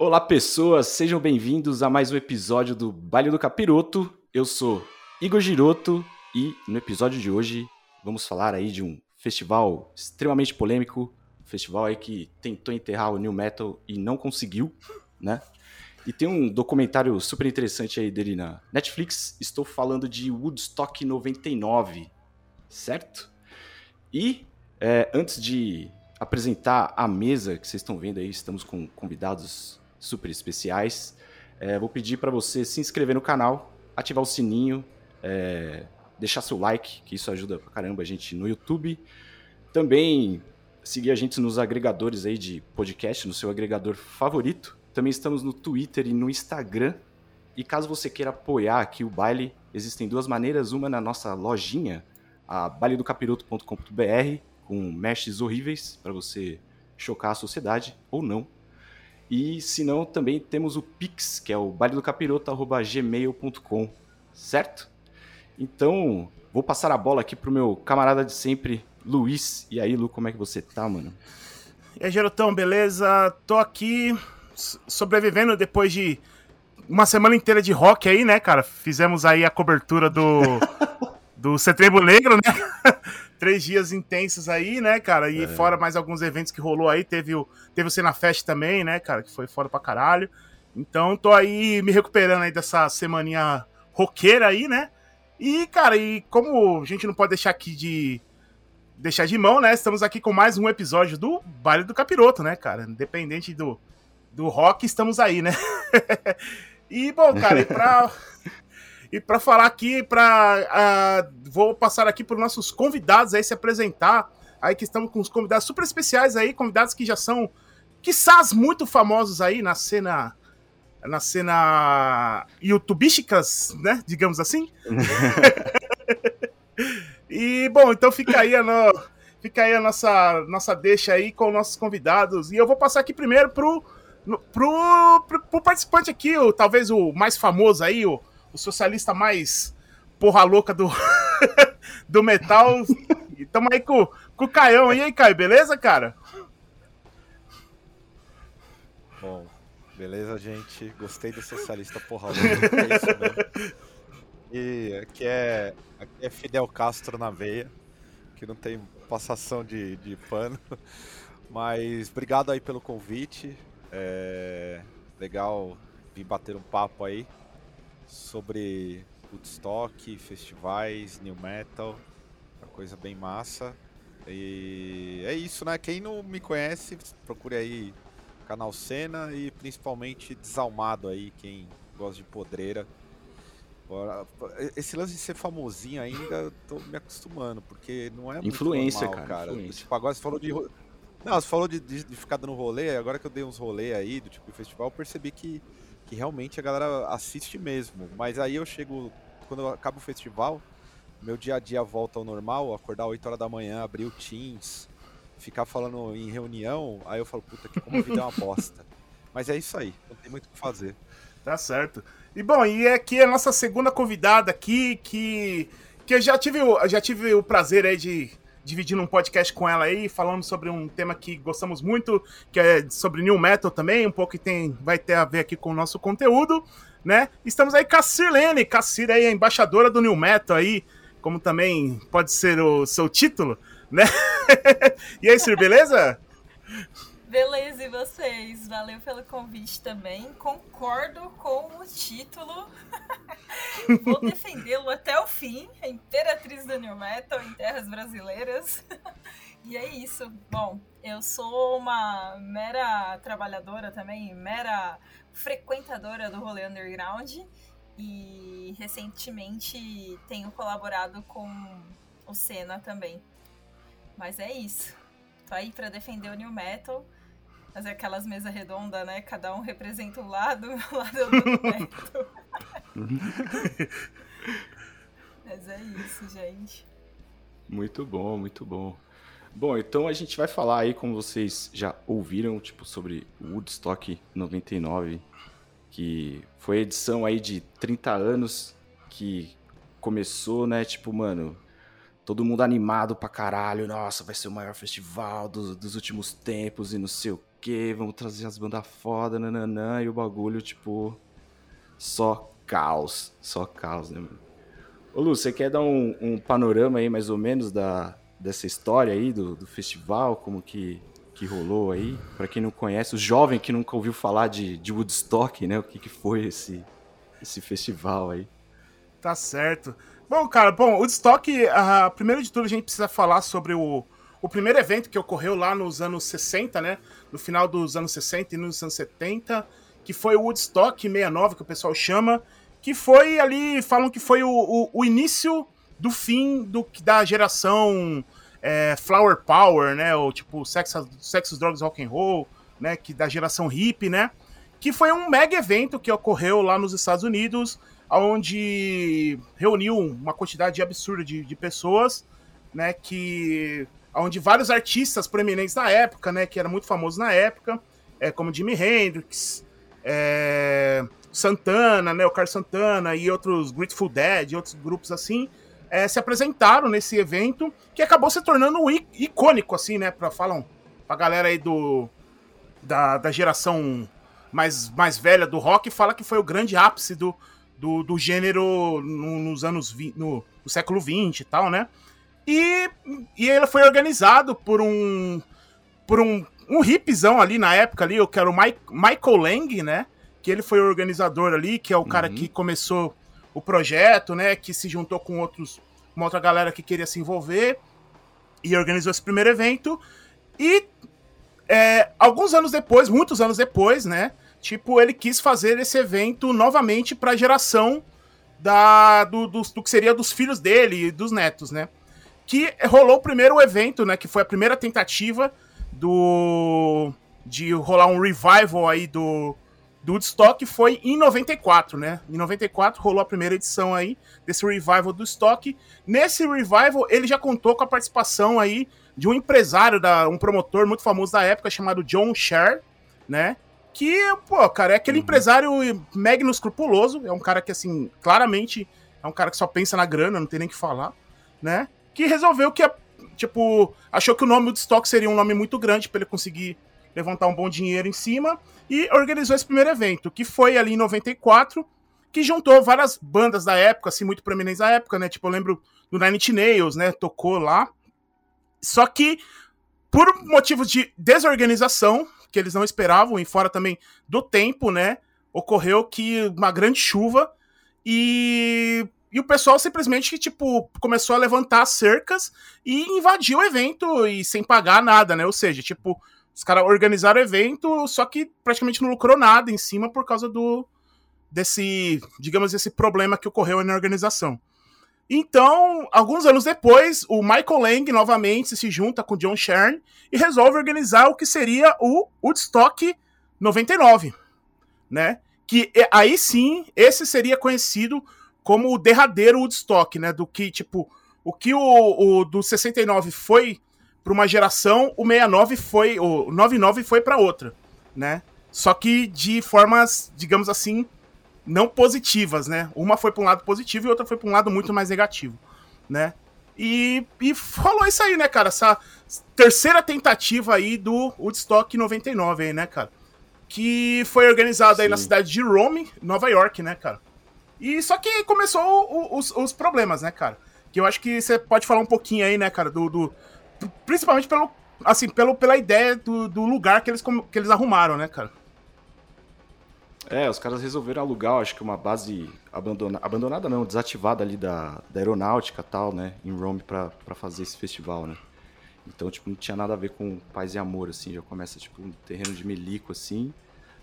Olá, pessoas, sejam bem-vindos a mais um episódio do Baile do Capiroto. Eu sou Igor Giroto e no episódio de hoje vamos falar aí de um festival extremamente polêmico, um festival aí que tentou enterrar o new metal e não conseguiu, né? E tem um documentário super interessante aí dele na Netflix. Estou falando de Woodstock 99, certo? E é, antes de apresentar a mesa que vocês estão vendo aí, estamos com convidados super especiais. É, vou pedir para você se inscrever no canal, ativar o sininho, é, deixar seu like, que isso ajuda pra caramba a gente no YouTube. Também seguir a gente nos agregadores aí de podcast, no seu agregador favorito. Também estamos no Twitter e no Instagram. E caso você queira apoiar aqui o baile, existem duas maneiras. Uma na nossa lojinha, a bailedocapiroto.com.br, com meshes horríveis para você chocar a sociedade ou não. E se não, também temos o Pix, que é o bailedocapiroto.gmail.com, certo? Então, vou passar a bola aqui pro meu camarada de sempre, Luiz. E aí, Lu, como é que você tá, mano? E aí, Gerotão, beleza? Tô aqui sobrevivendo depois de uma semana inteira de rock aí, né, cara? Fizemos aí a cobertura do, do Setembro Negro, né? Três dias intensos aí, né, cara? E é. fora mais alguns eventos que rolou aí. Teve o, teve o Cena Fest também, né, cara? Que foi foda pra caralho. Então tô aí me recuperando aí dessa semaninha roqueira aí, né? E, cara, e como a gente não pode deixar aqui de deixar de mão, né? Estamos aqui com mais um episódio do Baile do Capiroto, né, cara? Independente do, do rock, estamos aí, né? e, bom, cara, e pra, e pra falar aqui, pra, uh, vou passar aqui para os nossos convidados aí se apresentar. Aí que estamos com os convidados super especiais aí, convidados que já são, quizás, muito famosos aí na cena na cena youtubísticas, né? Digamos assim. e, bom, então fica aí a, no... fica aí a nossa, nossa deixa aí com nossos convidados. E eu vou passar aqui primeiro pro, pro, pro, pro participante aqui, o, talvez o mais famoso aí, o, o socialista mais porra louca do, do metal. Tamo aí com, com o Caião. E aí, Caio, beleza, cara? Bom, Beleza, gente? Gostei do socialista porra louca. É isso mesmo. E aqui é, aqui é Fidel Castro na veia, que não tem passação de, de pano. Mas obrigado aí pelo convite. É legal vir bater um papo aí sobre Woodstock, festivais, new metal, uma coisa bem massa. E é isso, né? Quem não me conhece, procure aí canal Cena e principalmente Desalmado aí, quem gosta de podreira. Esse lance de ser famosinho ainda, eu tô me acostumando, porque não é Influência, normal, cara. cara. Influência. Tipo, agora você falou de. Não, você falou de, de, de, ficar dando rolê, agora que eu dei uns rolê aí do tipo festival, eu percebi que, que realmente a galera assiste mesmo. Mas aí eu chego, quando eu acabo o festival, meu dia a dia volta ao normal, acordar 8 horas da manhã, abrir o Teams, ficar falando em reunião, aí eu falo, puta, que como a vida é uma bosta. Mas é isso aí, não tem muito o que fazer. Tá certo. E bom, e aqui é a nossa segunda convidada aqui, que, que eu já tive, já tive o prazer aí de dividir um podcast com ela aí, falando sobre um tema que gostamos muito, que é sobre New Metal também, um pouco que tem, vai ter a ver aqui com o nosso conteúdo, né? Estamos aí com a Sirlene, Cassir aí, a embaixadora do New Metal aí, como também pode ser o seu título, né? e aí, Sir, beleza? Beleza, e vocês? Valeu pelo convite também. Concordo com o título. Vou defendê-lo até o fim. A Imperatriz do New Metal em terras brasileiras. e é isso. Bom, eu sou uma mera trabalhadora também, mera frequentadora do rolê underground. E recentemente tenho colaborado com o Senna também. Mas é isso. Tô aí pra defender o New Metal. Fazer aquelas mesas redondas, né? Cada um representa um lado, o lado do New Metal. Mas é isso, gente. Muito bom, muito bom. Bom, então a gente vai falar aí, como vocês já ouviram, tipo, sobre Woodstock 99, que foi a edição aí de 30 anos que começou, né, tipo, mano, todo mundo animado pra caralho, nossa, vai ser o maior festival dos, dos últimos tempos e não sei o que, vamos trazer as bandas foda, nananã, e o bagulho, tipo, só caos, só caos, né, mano? Ô Lu, você quer dar um, um, panorama aí, mais ou menos, da, dessa história aí do, do festival, como que, que rolou aí? Para quem não conhece, o jovem que nunca ouviu falar de, de Woodstock, né? O que, que foi esse, esse festival aí? Tá certo. Bom, cara, bom, Woodstock, uh, primeiro de tudo a gente precisa falar sobre o, o primeiro evento que ocorreu lá nos anos 60, né? No final dos anos 60 e nos anos 70, que foi o Woodstock 69, que o pessoal chama, que foi ali, falam que foi o, o, o início do fim do, da geração é, Flower Power, né? Ou tipo Sex, Sex Drugs Rock and Roll, né? Que da geração hippie, né? Que foi um mega evento que ocorreu lá nos Estados Unidos, onde reuniu uma quantidade absurda de, de pessoas, né? Que onde vários artistas proeminentes da época, né? Que era muito famoso na época, é, como Jimi Hendrix, é, Santana, né, o Carlos Santana e outros Grateful Dead, outros grupos assim, é, se apresentaram nesse evento que acabou se tornando um icônico, assim, né, para falam pra galera aí do da, da geração mais, mais velha do rock, fala que foi o grande ápice do, do, do gênero no, nos anos 20, no, no século 20 e tal, né? E, e ele foi organizado por um por um, um hipzão ali na época ali, eu quero Mike, Michael Lang, né? que ele foi o organizador ali, que é o uhum. cara que começou o projeto, né? Que se juntou com outros, uma outra galera que queria se envolver e organizou esse primeiro evento. E é, alguns anos depois, muitos anos depois, né? Tipo, ele quis fazer esse evento novamente para a geração da, do, do, do, que seria dos filhos dele e dos netos, né? Que rolou o primeiro evento, né? Que foi a primeira tentativa do de rolar um revival aí do, do Woodstock foi em 94, né? Em 94 rolou a primeira edição aí desse revival do Stock. Nesse revival ele já contou com a participação aí de um empresário, da, um promotor muito famoso da época chamado John Sher, né? Que, pô, cara, é aquele uhum. empresário mega escrupuloso, é um cara que, assim, claramente é um cara que só pensa na grana, não tem nem que falar, né? Que resolveu que, tipo, achou que o nome do Stock seria um nome muito grande para ele conseguir levantar um bom dinheiro em cima e organizou esse primeiro evento, que foi ali em 94, que juntou várias bandas da época, assim, muito proeminentes da época, né? Tipo, eu lembro do Nine Inch Nails, né? Tocou lá. Só que, por motivos de desorganização, que eles não esperavam, e fora também do tempo, né? Ocorreu que uma grande chuva e, e o pessoal simplesmente, tipo, começou a levantar cercas e invadiu o evento e sem pagar nada, né? Ou seja, tipo, os caras organizaram o evento, só que praticamente não lucrou nada em cima por causa do desse, digamos, esse problema que ocorreu na organização. Então, alguns anos depois, o Michael Lang novamente se junta com John Shern e resolve organizar o que seria o Woodstock 99, né? Que aí sim, esse seria conhecido como o derradeiro Woodstock, né? Do que, tipo, o que o, o do 69 foi para uma geração, o 69 foi, o 99 foi para outra, né? Só que de formas, digamos assim, não positivas, né? Uma foi para um lado positivo e outra foi para um lado muito mais negativo, né? E, e rolou isso aí, né, cara? Essa terceira tentativa aí do Woodstock 99 aí, né, cara? Que foi organizada aí na cidade de Rome, Nova York, né, cara? E só que começou o, os, os problemas, né, cara? Que eu acho que você pode falar um pouquinho aí, né, cara, do, do Principalmente pelo, assim, pelo, pela ideia do, do lugar que eles, que eles arrumaram, né, cara? É, os caras resolveram alugar, acho que uma base abandonada, abandonada não, desativada ali da, da aeronáutica tal, né, em Rome pra fazer esse festival, né. Então, tipo, não tinha nada a ver com paz e amor, assim, já começa, tipo, um terreno de melico, assim,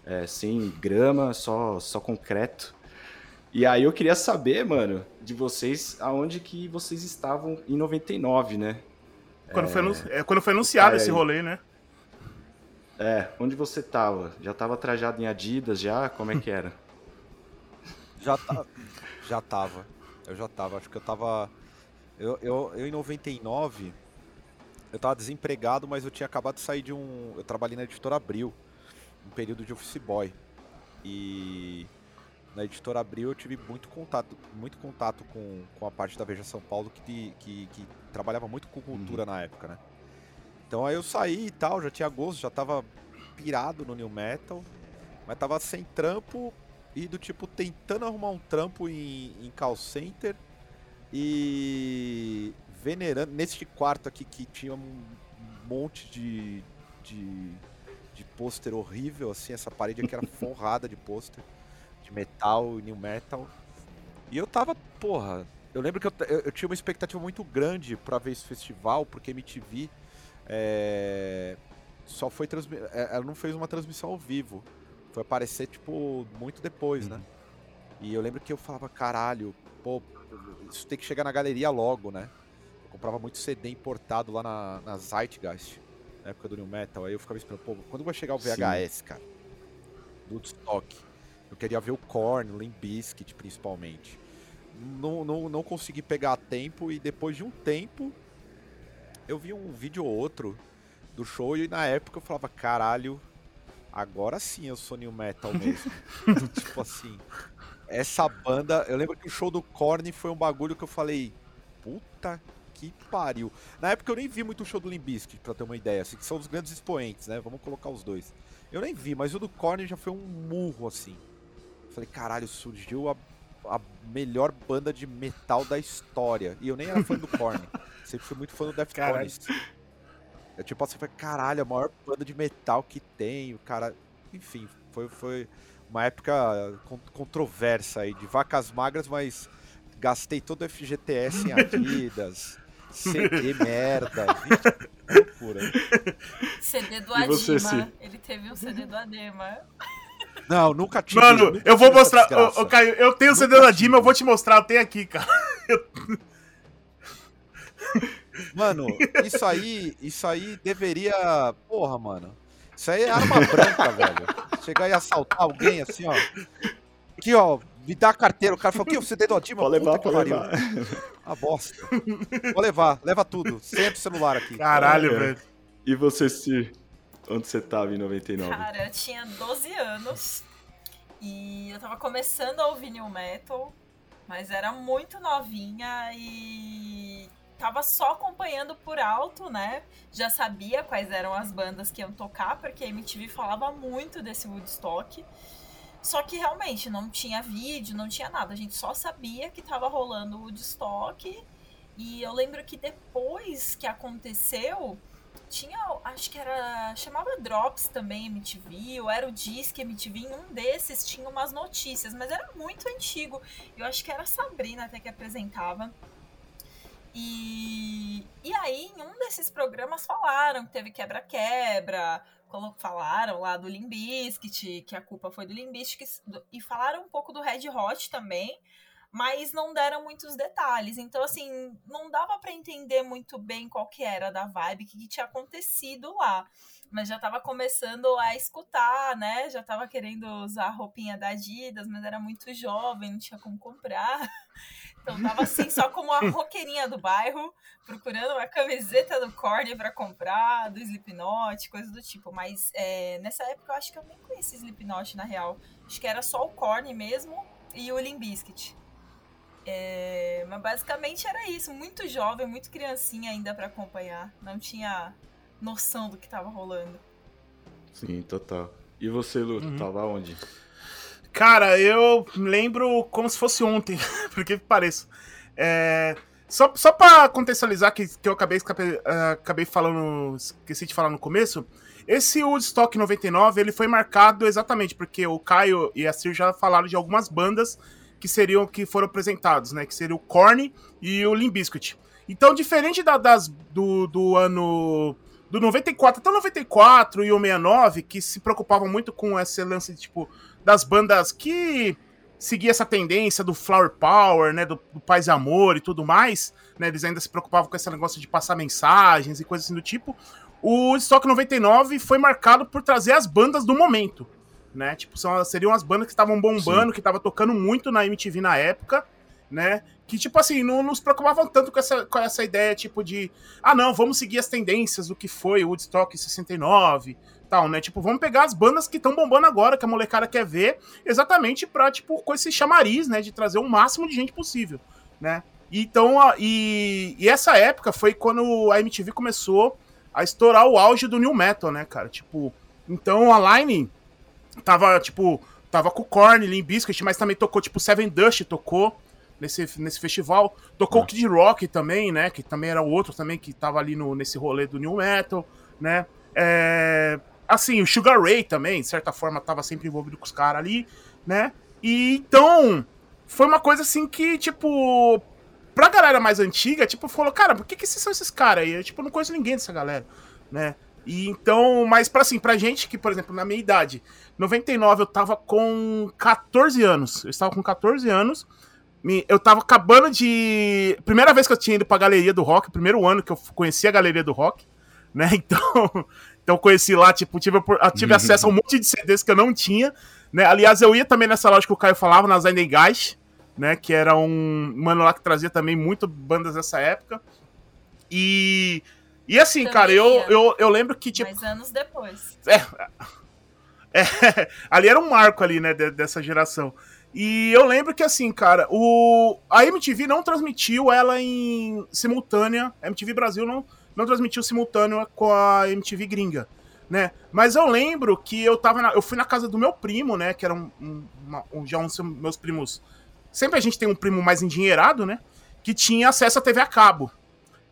é, sem grama, só, só concreto. E aí eu queria saber, mano, de vocês, aonde que vocês estavam em 99, né? Quando, é... Foi, é, quando foi anunciado aí, esse rolê, né? É, onde você tava? Já tava trajado em Adidas já? Como é que era? já, tá, já tava. Eu já tava. Acho que eu tava. Eu, eu, eu em 99, eu tava desempregado, mas eu tinha acabado de sair de um. Eu trabalhei na editora Abril, um período de office boy. E na editora Abril eu tive muito contato, muito contato com, com a parte da Veja São Paulo que, que, que trabalhava muito com cultura uhum. na época, né? Então aí eu saí e tal, já tinha gosto, já tava pirado no New Metal, mas tava sem trampo e do tipo tentando arrumar um trampo em, em call center e venerando neste quarto aqui que tinha um monte de, de, de pôster horrível, assim, essa parede aqui era forrada de pôster de metal e new metal. E eu tava, porra, eu lembro que eu, eu, eu tinha uma expectativa muito grande para ver esse festival, porque MTV é, só foi transmitir. É, ela não fez uma transmissão ao vivo. Foi aparecer, tipo, muito depois, né? uhum. né? E eu lembro que eu falava, caralho, pô, isso tem que chegar na galeria logo, né? Eu comprava muito CD importado lá na, na Zeitgeist, na época do New Metal. Aí eu ficava esperando, pô, quando vai chegar o VHS, Sim. cara? Do estoque. Eu queria ver o Korn, o Limp Bizkit, principalmente não, não, não consegui pegar a tempo e depois de um tempo eu vi um vídeo ou outro do show e na época eu falava, caralho, agora sim eu sou new metal mesmo. tipo assim, essa banda, eu lembro que o show do Korn foi um bagulho que eu falei, puta que pariu. Na época eu nem vi muito o show do Limbiskit, pra ter uma ideia, assim, que são os grandes expoentes, né? Vamos colocar os dois. Eu nem vi, mas o do Korn já foi um murro, assim. Falei, caralho, surgiu a a melhor banda de metal da história. E eu nem era fã do Korn. Sempre fui muito fã do Deftones. Eu tipo assim, foi caralho, a maior banda de metal que tem, o cara, enfim, foi foi uma época controversa aí de vacas magras, mas gastei todo o FGTS em Adidas. CD merda, loucura. CD do Adema. Ele teve um CD do Adema. Não, nunca tive. Mano, nunca eu vou mostrar. Ô, ô, Caio, eu tenho o CD da Dima, eu vou te mostrar, eu tenho aqui, cara. Mano, isso aí, isso aí deveria. Porra, mano. Isso aí é arma branca, velho. Chegar e assaltar alguém assim, ó. Aqui, ó, me dá a carteira. O cara falou, que o CD do Adima? Pode levar, pode levar. A bosta. Vou levar, leva tudo. Sempre celular aqui. Caralho, velho. E você, Sir? Onde você tava em 99? Cara, eu tinha 12 anos e eu tava começando a ouvir new metal, mas era muito novinha e tava só acompanhando por alto, né? Já sabia quais eram as bandas que iam tocar, porque a MTV falava muito desse Woodstock. Só que realmente não tinha vídeo, não tinha nada. A gente só sabia que tava rolando o Woodstock. E eu lembro que depois que aconteceu, tinha, acho que era, chamava Drops também MTV, ou era o Disque MTV, em um desses tinha umas notícias, mas era muito antigo. Eu acho que era a Sabrina até que apresentava. E, e aí, em um desses programas falaram que teve quebra-quebra, falaram lá do Limbiskit, que a culpa foi do Limbiskit, e falaram um pouco do Red Hot também, mas não deram muitos detalhes. Então, assim, não dava para entender muito bem qual que era da vibe, o que, que, tinha acontecido lá. Mas já tava começando a escutar, né? Já tava querendo usar a roupinha da Adidas, mas era muito jovem, não tinha como comprar. Então tava assim, só como a roqueirinha do bairro, procurando uma camiseta do Korn para comprar, do Slipknot, coisa do tipo. Mas é, nessa época eu acho que eu nem conhecia Slipknot, na real. Acho que era só o Korn mesmo e o Limbiskit. É, mas basicamente era isso, muito jovem, muito criancinha ainda para acompanhar. Não tinha noção do que tava rolando. Sim, total. E você, Lu, uhum. tava onde? Cara, eu lembro como se fosse ontem, porque pareço. É, só, só pra contextualizar, que, que eu acabei, acabei, uh, acabei falando, esqueci de falar no começo, esse Woodstock 99, ele foi marcado exatamente porque o Caio e a Cir já falaram de algumas bandas que seriam que foram apresentados, né? Que seria o Korn e o Limbiskit. Então, diferente da, das do, do ano do 94 até o 94 e o 69, que se preocupavam muito com esse lance tipo das bandas que seguia essa tendência do flower power, né, do, do paz e amor e tudo mais, né, eles ainda se preocupavam com esse negócio de passar mensagens e coisas assim do tipo. O Stock 99 foi marcado por trazer as bandas do momento né? Tipo, são, seriam as bandas que estavam bombando, Sim. que estavam tocando muito na MTV na época, né? Que, tipo assim, não nos preocupavam tanto com essa, com essa ideia, tipo, de ah, não, vamos seguir as tendências do que foi o Woodstock 69, tal, né? Tipo, vamos pegar as bandas que estão bombando agora, que a molecada quer ver, exatamente pra, tipo, com esse chamariz, né? De trazer o máximo de gente possível, né? Então, e, e essa época foi quando a MTV começou a estourar o auge do New Metal, né, cara? Tipo, Então a Line tava, tipo, tava com o Korn, Limp Bizkit, mas também tocou, tipo, Seven Dust tocou nesse, nesse festival. Tocou o Ah. Kid Rock também, né? Que também era o outro também que tava ali no, nesse rolê do New Metal, né? É, assim, o Sugar Ray também, de certa forma, tava sempre envolvido com os caras ali, né? E então, foi uma coisa assim que, tipo, pra galera mais antiga, tipo, falou, cara, por que, que esses são esses caras aí? Eu, tipo, não conheço ninguém dessa galera, né? E então, mas pra assim, pra gente que, por exemplo, na minha idade, 99 eu tava com 14 anos. Eu estava com 14 anos. Eu tava acabando de. Primeira vez que eu tinha ido pra galeria do rock, primeiro ano que eu conheci a galeria do rock, né? Então, então eu conheci lá, tipo, tive, eu tive acesso a um monte de CDs que eu não tinha, né? Aliás, eu ia também nessa loja que o Caio falava, na Zendegás, né? Que era um mano lá que trazia também muito bandas dessa época. E. E assim, Também cara, eu, ia. eu, eu lembro que, tipo, Mas anos depois. é, ali era um marco ali, né, de- dessa geração. E eu lembro que assim, cara, o a MTV não transmitiu ela em simultânea, a MTV Brasil não, não transmitiu simultâneo com a MTV gringa, né? Mas eu lembro que eu tava na- eu fui na casa do meu primo, né, que era um, um- uma- um- já um dos meus primos. Sempre a gente tem um primo mais endinheirado, né, que tinha acesso à TV a cabo.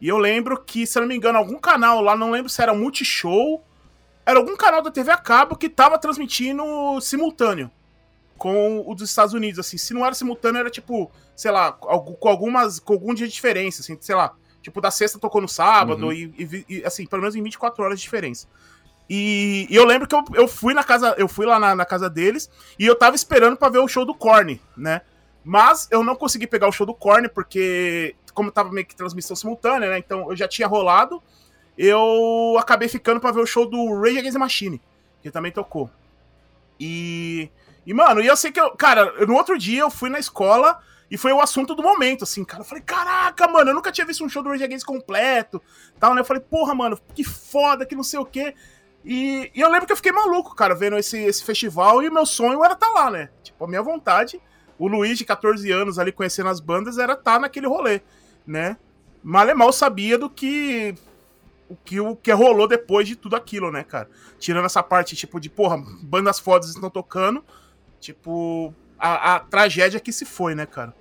E eu lembro que, se eu não me engano, algum canal lá, não lembro se era Multishow era algum canal da TV a cabo que tava transmitindo simultâneo com o dos Estados Unidos, assim. Se não era simultâneo, era tipo, sei lá, com algumas, com algum dia de diferença, assim, sei lá. Tipo, da sexta tocou no sábado, Uhum. e, e e, assim, pelo menos em 24 horas de diferença. E, e eu lembro que eu, eu fui na casa, eu fui lá na, na casa deles e eu tava esperando pra ver o show do Korn, né? Mas eu não consegui pegar o show do Korn porque, como tava meio que transmissão simultânea, né? Então eu já tinha rolado eu acabei ficando pra ver o show do Rage Against the Machine, que também tocou. E, e mano, e eu sei que eu, cara, no outro dia eu fui na escola e foi o assunto do momento, assim, cara. Eu falei, caraca, mano, eu nunca tinha visto um show do Rage Against completo, tal, né? Eu falei, porra, mano, que foda, que não sei o quê. E, e eu lembro que eu fiquei maluco, cara, vendo esse, esse festival e o meu sonho era estar lá, né? Tipo, a minha vontade, o Luiz de 14 anos ali conhecendo as bandas, era estar naquele rolê, né? Mal sabia do que o que, o que rolou depois de tudo aquilo, né, cara? Tirando essa parte, tipo, de, porra, bandas fodas estão tocando, tipo, a, a tragédia que se foi, né, cara?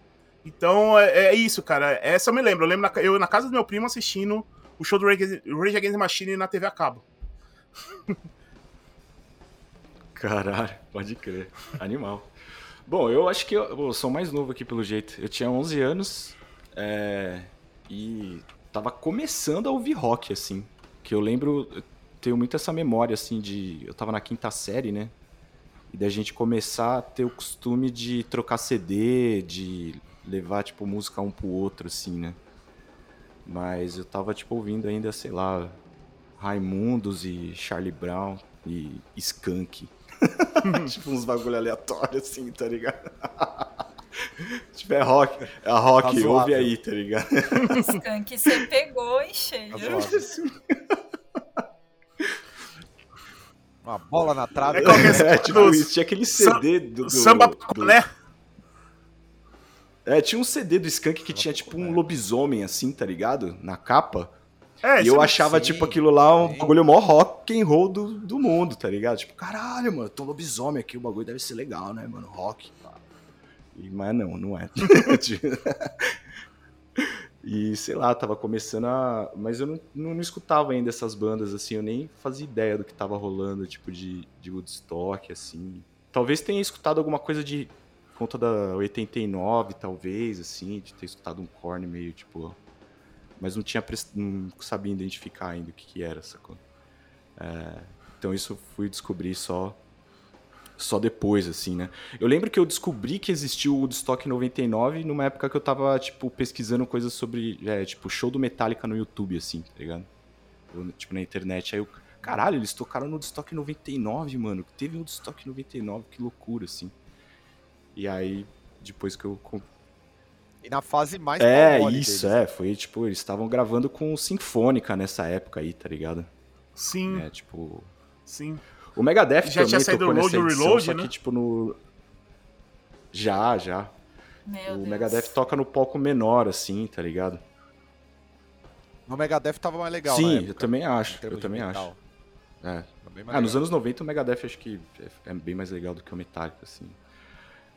Então, é, é isso, cara. Essa eu me lembro. Eu lembro na, eu na casa do meu primo assistindo o show do Rage Against the Machine na TV a cabo. Caralho, pode crer. Animal. Bom, eu acho que eu, eu sou mais novo aqui pelo jeito. Eu tinha 11 anos é, e tava começando a ouvir rock, assim. Que eu lembro, eu tenho muito essa memória, assim, de. Eu tava na quinta série, né? E da gente começar a ter o costume de trocar CD, de levar, tipo, música um pro outro, assim, né? Mas eu tava, tipo, ouvindo ainda, sei lá, Raimundos e Charlie Brown e Skunk. tipo uns bagulho aleatório assim, tá ligado? tipo, é rock, é rock, Razoável. ouve aí, tá ligado? Skunk você pegou em cheio. Razoável. Uma bola na trave. É qualquer- É, tipo Dos- isso, tinha aquele CD do... do Samba, do- né? É, tinha um CD do Skunk que tinha tipo um lobisomem assim, tá ligado? Na capa. É, E eu é- achava, sim, tipo, aquilo lá um sim. bagulho mó rock and roll do, do mundo, tá ligado? Tipo, caralho, mano, tô lobisomem aqui, o bagulho deve ser legal, né, mano? Rock. Mas não, não é. e sei lá, tava começando a. Mas eu não, não, não escutava ainda essas bandas, assim, eu nem fazia ideia do que tava rolando, tipo, de, de Woodstock, assim. Talvez tenha escutado alguma coisa de conta da 89, talvez, assim, de ter escutado um corne meio, tipo, mas não tinha não sabia identificar ainda o que, que era, sacou? É, então isso fui descobrir só só depois, assim, né? Eu lembro que eu descobri que existiu o Woodstock 99 numa época que eu tava, tipo, pesquisando coisas sobre, é, tipo, show do Metallica no YouTube, assim, tá ligado? Eu, tipo, na internet, aí eu, caralho, eles tocaram no Woodstock 99, mano, teve um Woodstock 99, que loucura, assim. E aí, depois que eu E na fase mais é, isso, deles. é. Foi tipo, eles estavam gravando com Sinfônica nessa época aí, tá ligado? Sim, É, tipo. sim. O Megadeth Já também tinha saído tocou o nessa edição, Reload, só né? que, tipo, no. Já, já. Meu o Deus. Megadeth toca no palco menor, assim, tá ligado? No Megadeth tava mais legal. Sim, na eu época, também acho. Eu também metal. acho. É. Ah, nos anos 90 o Megadeth acho que é- é bem mais legal do que o Metallica, assim.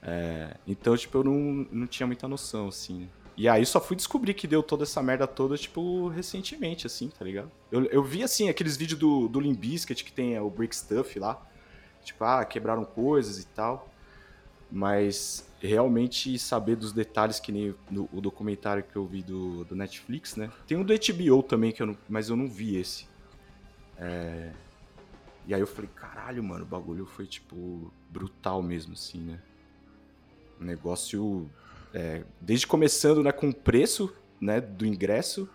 É, então, tipo, eu não, não tinha muita noção, assim. E aí só fui descobrir que deu toda essa merda toda, tipo, recentemente, assim, tá ligado? Eu, eu vi, assim, aqueles vídeos do, do Limp Bizkit que tem é, o Break Stuff lá. Tipo, ah, quebraram coisas e tal. Mas realmente saber dos detalhes, que nem no, o documentário que eu vi do, do Netflix, né? Tem um do HBO também, que eu não, mas eu não vi esse. É, e aí eu falei, caralho, mano, o bagulho foi, tipo, brutal mesmo, assim, né? Um negócio. É, desde começando, né, com o preço né, do ingresso,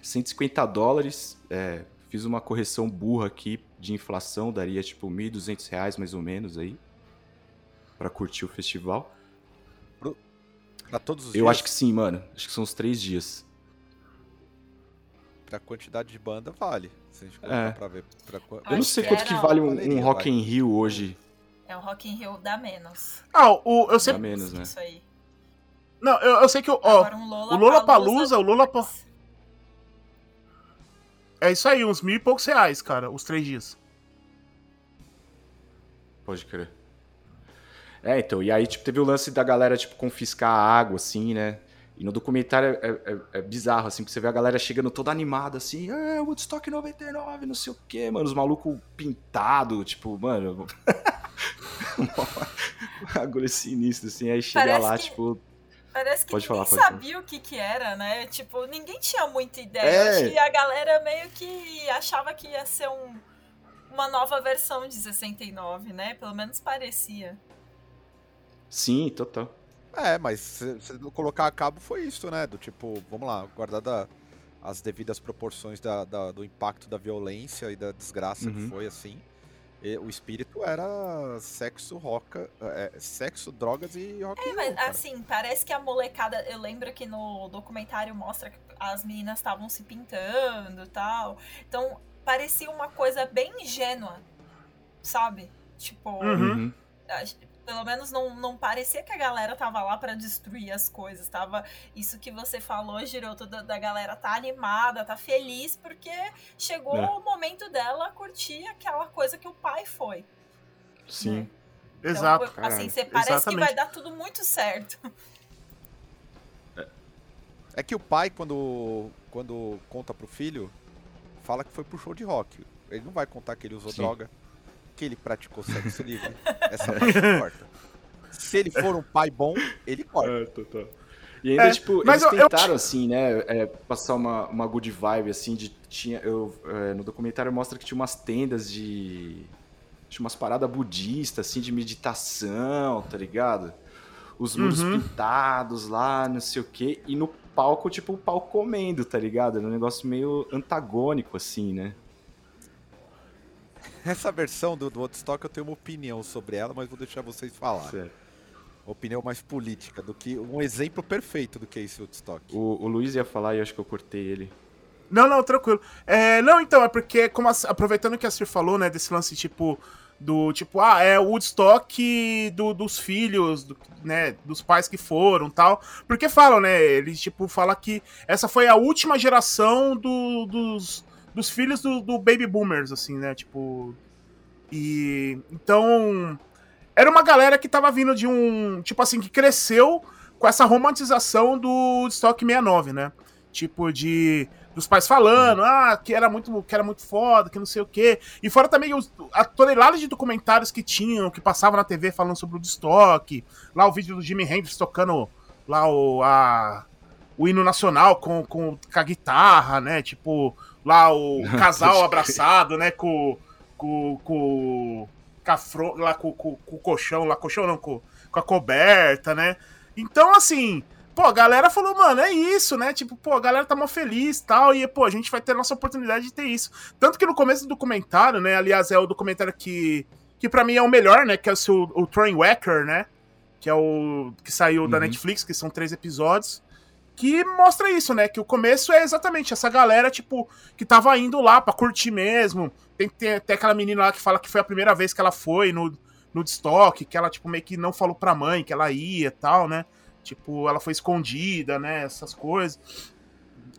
150 dólares. é, fiz uma correção burra aqui de inflação, daria tipo 1.200 reais mais ou menos aí. Pra curtir o festival. Pra todos os Eu dias, acho que sim, mano. Acho que são uns três dias. pra quantidade de banda vale. Se a gente É. pra ver. Pra... Eu não sei que quanto que vale um, Valeria, um Rock in Rio hoje. É o Rock in Rio dá menos. Ah, o, eu Dá sempre. menos, né? Isso aí. Não, eu, eu sei que. o- Ó, Agora um Lola o Lollapalooza, o Lollapa- depois. é isso aí, uns mil e poucos reais, cara, os três dias. Pode crer. É, então, e aí, tipo, teve o lance da galera, tipo, confiscar a água, assim, né? E no documentário é, é- é bizarro, assim, porque você vê a galera chegando toda animada, assim, é, Woodstock 99, não sei o quê, mano, os malucos pintados, tipo, mano... um bagulho sinistro, assim, aí chega Parece lá, que- tipo... Parece que Pode ninguém falar, pode falar. sabia o que que era, né? Tipo, ninguém tinha muita ideia. É. Eu Acho que a galera meio que achava que ia ser um, uma nova versão de 69, né? Pelo menos parecia. Sim, total. É, mas se, se colocar a cabo foi isso, né? Do tipo, vamos lá, guardada as devidas proporções da, da- do impacto da violência e da desgraça Uhum. que foi assim. E o espírito era sexo, roca, é, sexo, drogas e rock and roll, Mas cara. assim, parece que a molecada. Eu lembro que no documentário mostra que as meninas estavam se pintando e tal. Então, parecia uma coisa bem ingênua, sabe? Tipo, Uhum. Pelo menos não, não parecia que a galera tava lá pra destruir as coisas. Tava isso que você falou, Giroto, da, da galera tá animada, tá feliz, porque chegou É. o momento dela curtir aquela coisa que o pai foi. Sim. Então, Exato. assim, caralho. você parece que Exatamente. vai dar tudo muito certo. É que o pai, quando, quando conta pro filho, fala que foi pro show de rock. Ele não vai contar que ele usou Sim. droga, que ele praticou sexo livre. Essa parte importa. Se ele for um pai bom, ele corta. É, total. E ainda, É, tipo, eles eu- eu tentaram, assim, né, é, passar uma, uma good vibe, assim, de... Tinha, eu, é, no documentário mostra que tinha umas tendas de... Tinha umas paradas budistas, assim, de meditação, tá ligado? Os muros Uhum. pintados lá, não sei o quê. E no palco, tipo, o pau comendo, tá ligado? Era um negócio meio antagônico, assim, né? Essa versão do, do Woodstock eu tenho uma opinião sobre ela, mas vou deixar vocês falar. Certo. Opinião mais política, do que um exemplo perfeito do que é esse Woodstock. O, o Luiz ia falar e eu acho que eu cortei ele. Não, não, tranquilo. É, não, então, é porque, como a- aproveitando que a Sir falou, né, desse lance, tipo, do, tipo, ah, é o Woodstock do, dos filhos, do- né, dos pais que foram tal. Porque falam, né, eles, tipo, falam que essa foi a última geração do- dos, dos filhos do, do Baby Boomers, assim, né, tipo... E, então, era uma galera que tava vindo de um, tipo assim, que cresceu com essa romantização do Woodstock 69, né? Tipo, de dos pais falando, ah, que era muito, que era muito foda, que não sei o quê. E fora também os, a tonelada de documentários que tinham, que passavam na TV falando sobre o Woodstock. Lá o vídeo do Jimi Hendrix tocando lá o, a, o hino nacional com, com, com a guitarra, né? Tipo, lá o casal abraçado, né? Com, com, com, com, a fro- lá, com, com, com o colchão, lá, colchão não, com, com a coberta, né? Então, assim, pô, a galera falou, mano, é isso, né? Tipo, pô, a galera tá mó feliz e tal, e, pô, a gente vai ter a nossa oportunidade de ter isso. Tanto que no começo do documentário, né? Aliás, é o documentário que, que para mim é o melhor, né? Que é o, seu, o Train Wrecker, né? Que é o que saiu da Uhum. Netflix, que são três episódios. Que mostra isso, né? Que o começo é exatamente essa galera, tipo, que tava indo lá pra curtir mesmo. Tem, tem até aquela menina lá que fala que foi a primeira vez que ela foi no, no Woodstock, que ela, tipo, meio que não falou pra mãe que ela ia e tal, né? Tipo, ela foi escondida, né? Essas coisas.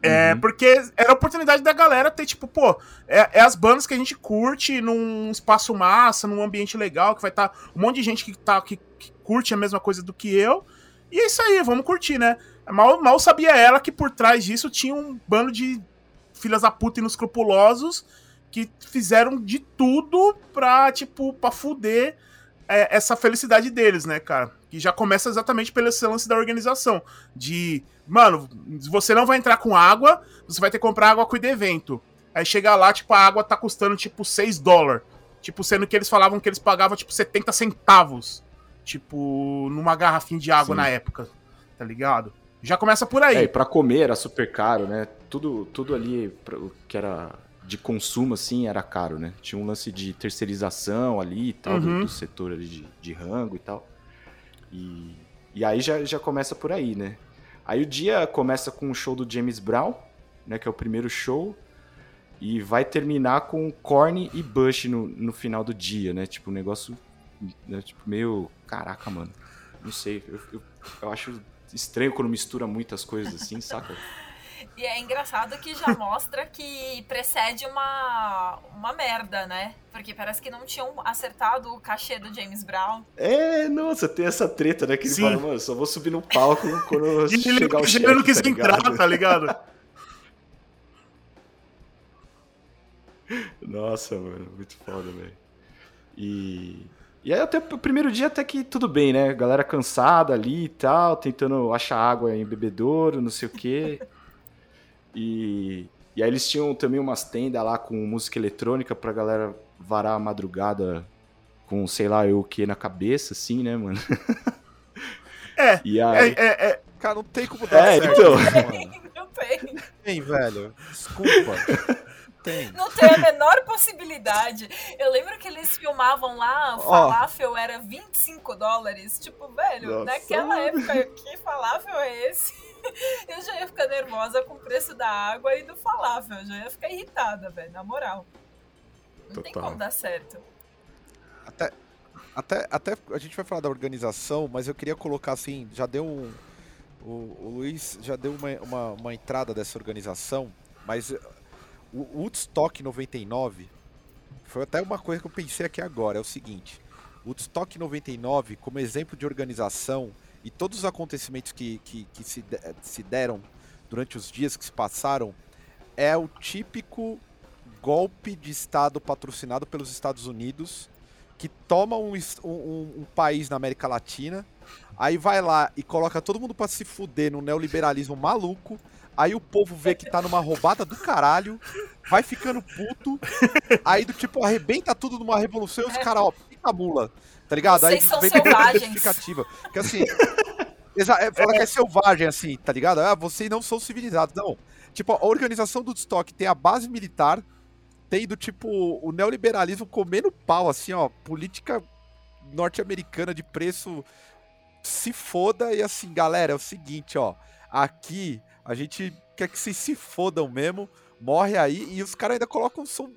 É, Uhum. porque era a oportunidade da galera ter, tipo, pô, é, é as bandas que a gente curte num espaço massa, num ambiente legal, que vai estar um monte de gente que, tá, que, que curte a mesma coisa do que eu. E é isso aí, vamos curtir, né? Mal, mal sabia ela que por trás disso tinha um bando de filhas da puta inescrupulosos que fizeram de tudo pra, tipo, pra fuder é, essa felicidade deles, né, cara? Que já começa exatamente pelo esse lance da organização. De, mano, você não vai entrar com água, você vai ter que comprar água com o evento. Aí chega lá, tipo, a água tá custando, tipo, 6 dólares. Tipo, sendo que eles falavam que eles pagavam, tipo, 70 centavos. Tipo, numa garrafinha de água Sim. na época. Tá ligado? Já começa por aí. É, e pra comer era super caro, né? Tudo, tudo ali que era de consumo, assim, era caro, né? Tinha um lance de terceirização ali e tal, do- Uhum. do, setor ali de, de rango e tal. E, e aí já, já começa por aí, né? Aí o dia começa com o show do James Brown, né? Que é o primeiro show. E vai terminar com Korn e Bush no, no final do dia, né? Tipo, um negócio né, tipo, meio... Caraca, mano. Não sei. Eu, eu, eu acho estranho quando mistura muitas coisas assim, saca? E é engraçado que já mostra que precede uma, uma merda, né? Porque parece que não tinham acertado o cachê do James Brown. É, nossa, tem essa treta, né? Que ele Sim. fala, mano, só vou subir no palco quando E ele, chegar o ele chefe, não quis tá entrar, ligado? tá ligado? Nossa, mano, muito foda, velho. E... E aí até o primeiro dia até que tudo bem, né? Galera cansada ali e tal, tentando achar água em bebedouro, não sei o quê. E... E aí eles tinham também umas tendas lá com música eletrônica pra galera varar a madrugada com, sei lá, eu o que na cabeça, assim, né, mano? É, E É, aí... é, é, Cara, não tem como dar É, certo. então. isso, mano. Não tem. Tem, velho. Desculpa. Tem. Não tem a menor possibilidade. Eu lembro que eles filmavam lá, falafel era 25 dólares. Tipo, velho, Nossa. naquela época, que falafel é esse? Eu já ia ficar nervosa com o preço da água e do falafel. Eu já ia ficar irritada, velho, na moral. Não tem Total. como dar certo. Até, até, até a gente vai falar da organização, mas eu queria colocar assim, já deu um. O, o Luiz já deu uma, uma, uma entrada dessa organização, mas o Woodstock 99 foi até uma coisa que eu pensei aqui agora, é o seguinte. Woodstock 99, como exemplo de organização e todos os acontecimentos que, que, que se, se deram durante os dias que se passaram, é o típico golpe de Estado patrocinado pelos Estados Unidos que toma um, um- um- país na América Latina, aí vai lá e coloca todo mundo pra se fuder no neoliberalismo maluco, aí o povo vê que tá numa roubada do caralho, vai ficando puto, aí do tipo, arrebenta tudo numa revolução e os caras, ó, pica a mula, tá ligado? Aí Vocês são vem selvagens. justificativa. Que assim, é, fala que é selvagem, assim, tá ligado? Ah, vocês não são civilizados. Não. Tipo, a organização do estoque tem a base militar, tem do tipo o neoliberalismo comendo pau, assim, ó, política norte-americana de preço se foda e assim, galera, é o seguinte, ó, aqui a gente quer que vocês se fodam mesmo, morre aí e os caras ainda colocam um som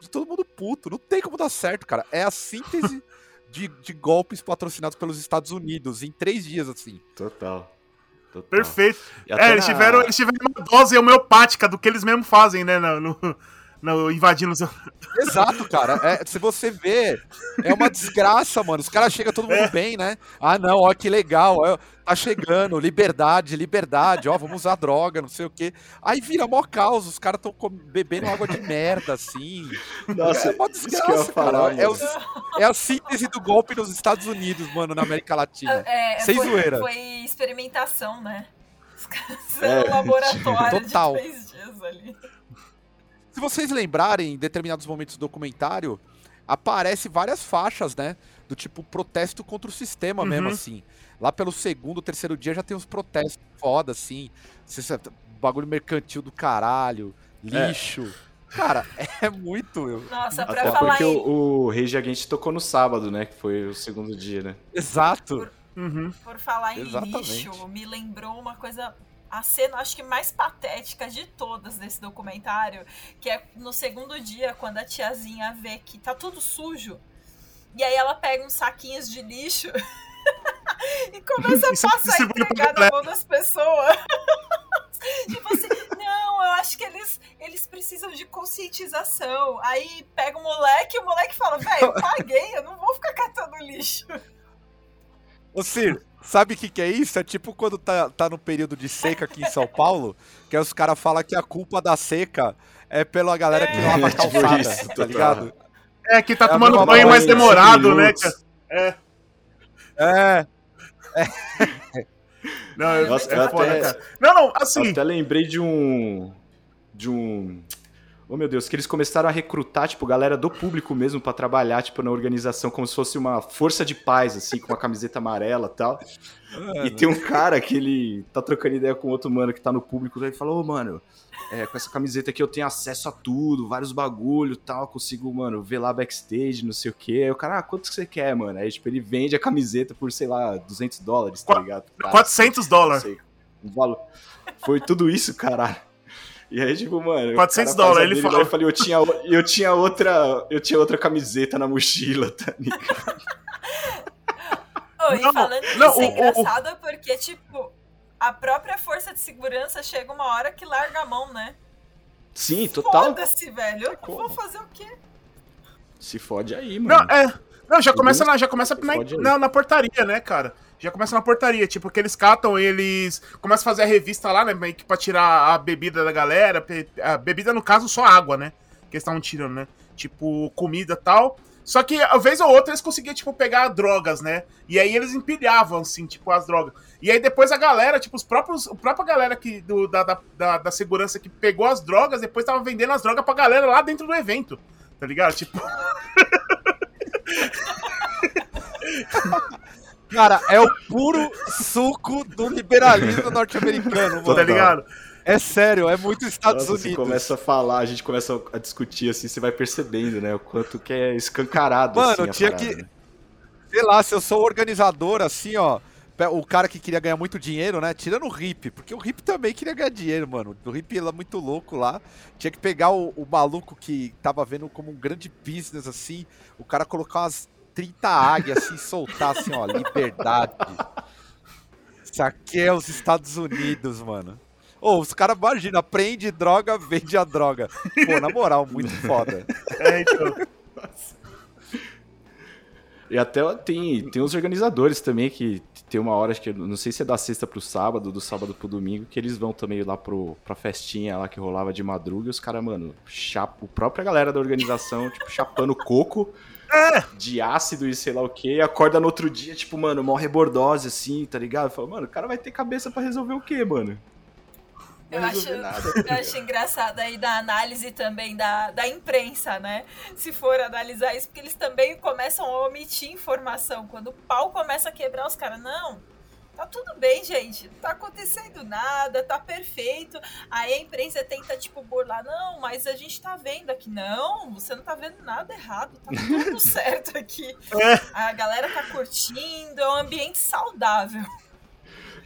de todo mundo puto, não tem como dar certo, cara. É a síntese de, de golpes patrocinados pelos Estados Unidos em três dias, assim. Total. Total. perfeito. E É, eles na- tiveram, eles tiveram uma dose homeopática do que eles mesmos fazem, né? No, no, no invadindo os. Exato, cara. É, se você vê, é uma desgraça, mano. Os caras chegam todo mundo bem, né? Ah, não, ó, que legal. ó, tá chegando, liberdade, liberdade, ó, vamos usar droga, não sei o quê. Aí vira mó caos, os caras tão bebendo água de merda, assim. Nossa, é uma isso que eu ia desgraça, falar, cara. É, mano. o- é a síntese do golpe nos Estados Unidos, mano, na América Latina. É, Sem foi, zoeira. foi experimentação, né? Os caras É, são um laboratório total. de três dias ali. Se vocês lembrarem, em determinados momentos do documentário, aparece várias faixas, né? Do tipo protesto contra o sistema mesmo, Uhum. assim. Lá pelo segundo, terceiro dia já tem uns protestos foda, assim. Sabe, Bagulho mercantil do caralho, lixo. Cara, é muito. meu. Nossa, pra Até falar porque em... o, o Rage Against tocou no sábado, né? Que foi o segundo dia, né? Exato. Uhum. Por falar em Exatamente. lixo, me lembrou uma coisa, a cena acho que mais patética de todas desse documentário, que é no segundo dia, quando a tiazinha vê que tá tudo sujo, e aí ela pega uns saquinhos de lixo e começa a Isso- passar pra entregar na mão das pessoas. tipo assim, não, eles precisam de conscientização. Aí pega o moleque e o moleque fala, velho, eu paguei, eu não vou ficar catando lixo. Ô, Cir, sabe o que, que é isso? É tipo quando tá, tá no período de seca aqui em São Paulo, que aí os caras falam que a culpa da seca é pela galera que É. lava a Tipo calçada, isso, tá ligado? É que tá É tomando banho mais demorado, né, cara? É. É, Não, é, Nossa, é eu foda, até- cara. Não, não, Eu assim. até lembrei de um. De um. Oh meu Deus, que eles começaram a recrutar, tipo, galera do público mesmo pra trabalhar, tipo, na organização, como se fosse uma força de paz, assim, com uma camiseta amarela e tal. E tem um cara que ele tá trocando ideia com outro mano que tá no público, ele falou, ô, mano, é, com essa camiseta aqui eu tenho acesso a tudo, vários bagulho e tal, consigo, mano, ver lá backstage, não sei o quê. Aí o cara, ah, quanto que você quer, mano? Aí, tipo, ele vende a camiseta por, sei lá, 200 dólares, tá ligado? Cara, 400 dólares. um valor. Foi tudo isso, caralho. E aí, tipo, mano. o 400 cara faz a dólares, ele falou. e falei, eu tinha, eu tinha outra. Eu tinha outra camiseta na mochila, tá ligado? E Não, falando não, é o- o- engraçado porque, tipo, a própria força de segurança chega uma hora que larga a mão, né? Sim, total. Foda-se, velho. Eu como. vou fazer o quê? Se fode aí, mano. Não, é. Não, já começa, na, já começa na, na, na portaria, né, cara? Já começa na portaria, tipo, que eles catam, eles começam a fazer a revista lá, né, meio que pra tirar a bebida da galera, a bebida, no caso, só água, né, que eles estavam tirando, né, tipo, comida tal. Só que, a vez ou outra, eles conseguiam, tipo, pegar drogas, né, e aí eles empilhavam, assim, tipo, as drogas. E aí depois a galera, tipo, os próprios, a própria galera que, do, da, da, da segurança que pegou as drogas, depois tava vendendo as drogas pra galera lá dentro do evento, tá ligado? Tipo, cara, é o puro suco do liberalismo norte-americano, mano. tá ligado? É sério, é muito Estados Nossa, você Unidos. começa a falar, a gente começa a discutir assim, você vai percebendo, né? O quanto que é escancarado. Mano, assim, tinha parada, que- né? Sei lá, se eu sou organizador, assim, ó. O cara que queria ganhar muito dinheiro, né? Tirando o Hip, porque o Hip também queria ganhar dinheiro, mano. O Hip ele é muito louco lá. Tinha que pegar o, o maluco que tava vendo como um grande business, assim. O cara colocar umas 30 águias assim, soltar assim, ó, liberdade. Isso aqui é os Estados Unidos, mano. Ô, os caras, imagina, prende droga, vende a droga. Pô, na moral, muito foda. É, então. E até tem, tem os organizadores também que tem uma hora, acho que não sei se é da sexta pro sábado, do sábado pro domingo, que eles vão também lá pro, pra festinha lá que rolava de madruga e os caras, mano, chapa, a própria galera da organização, tipo, chapando coco de ácido e sei lá o que, acorda no outro dia, tipo, mano, morre bordose assim, tá ligado? Fala, mano, o cara vai ter cabeça pra resolver o quê, mano? Não Eu acho, nada. eu acho engraçado aí da análise também da, da imprensa, né? Se for analisar isso, porque eles também começam a omitir informação. Quando o pau começa a quebrar, os caras, não, tá tudo bem, gente, não tá acontecendo nada, tá perfeito. Aí a imprensa tenta, tipo, burlar, não, mas a gente tá vendo aqui. Não, você não tá vendo nada errado, tá tudo certo aqui. É. A galera tá curtindo, é um ambiente saudável.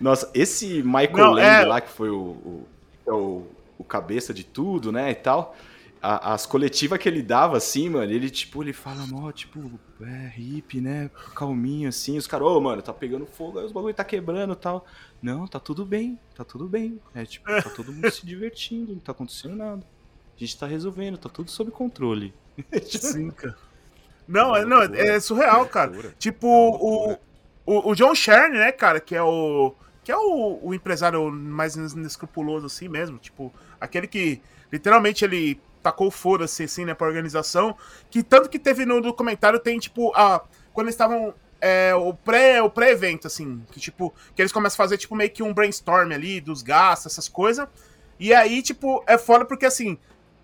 Nossa, esse Michael Não, Lang é- lá, que foi o, o, é o, o cabeça de tudo, né, e tal, a- as coletivas que ele dava, assim, mano, ele, tipo, ele fala, mó, tipo, é, hippie, né, calminho, assim, os caras, ô, mano, tá pegando fogo, aí os bagulho tá quebrando e tal. Não, tá tudo bem, tá tudo bem. É, tipo, tá todo mundo se divertindo, não tá acontecendo nada. A gente tá resolvendo, tá tudo sob controle. Sim, cara. Não, é, não, é surreal, cara. Loucura. Tipo, loucura. o, o, o John Sherne, né, cara, que é o. Que é o, o empresário mais inescrupuloso assim mesmo. Tipo, aquele que literalmente ele tacou foda-se assim, né, pra organização. Que tanto que teve no documentário, tem, tipo, a. Quando eles estavam. É, o pré o pré-evento, assim, que tipo, que eles começam a fazer, tipo, meio que um brainstorm ali dos gastos, essas coisas. E aí, tipo, é foda porque assim.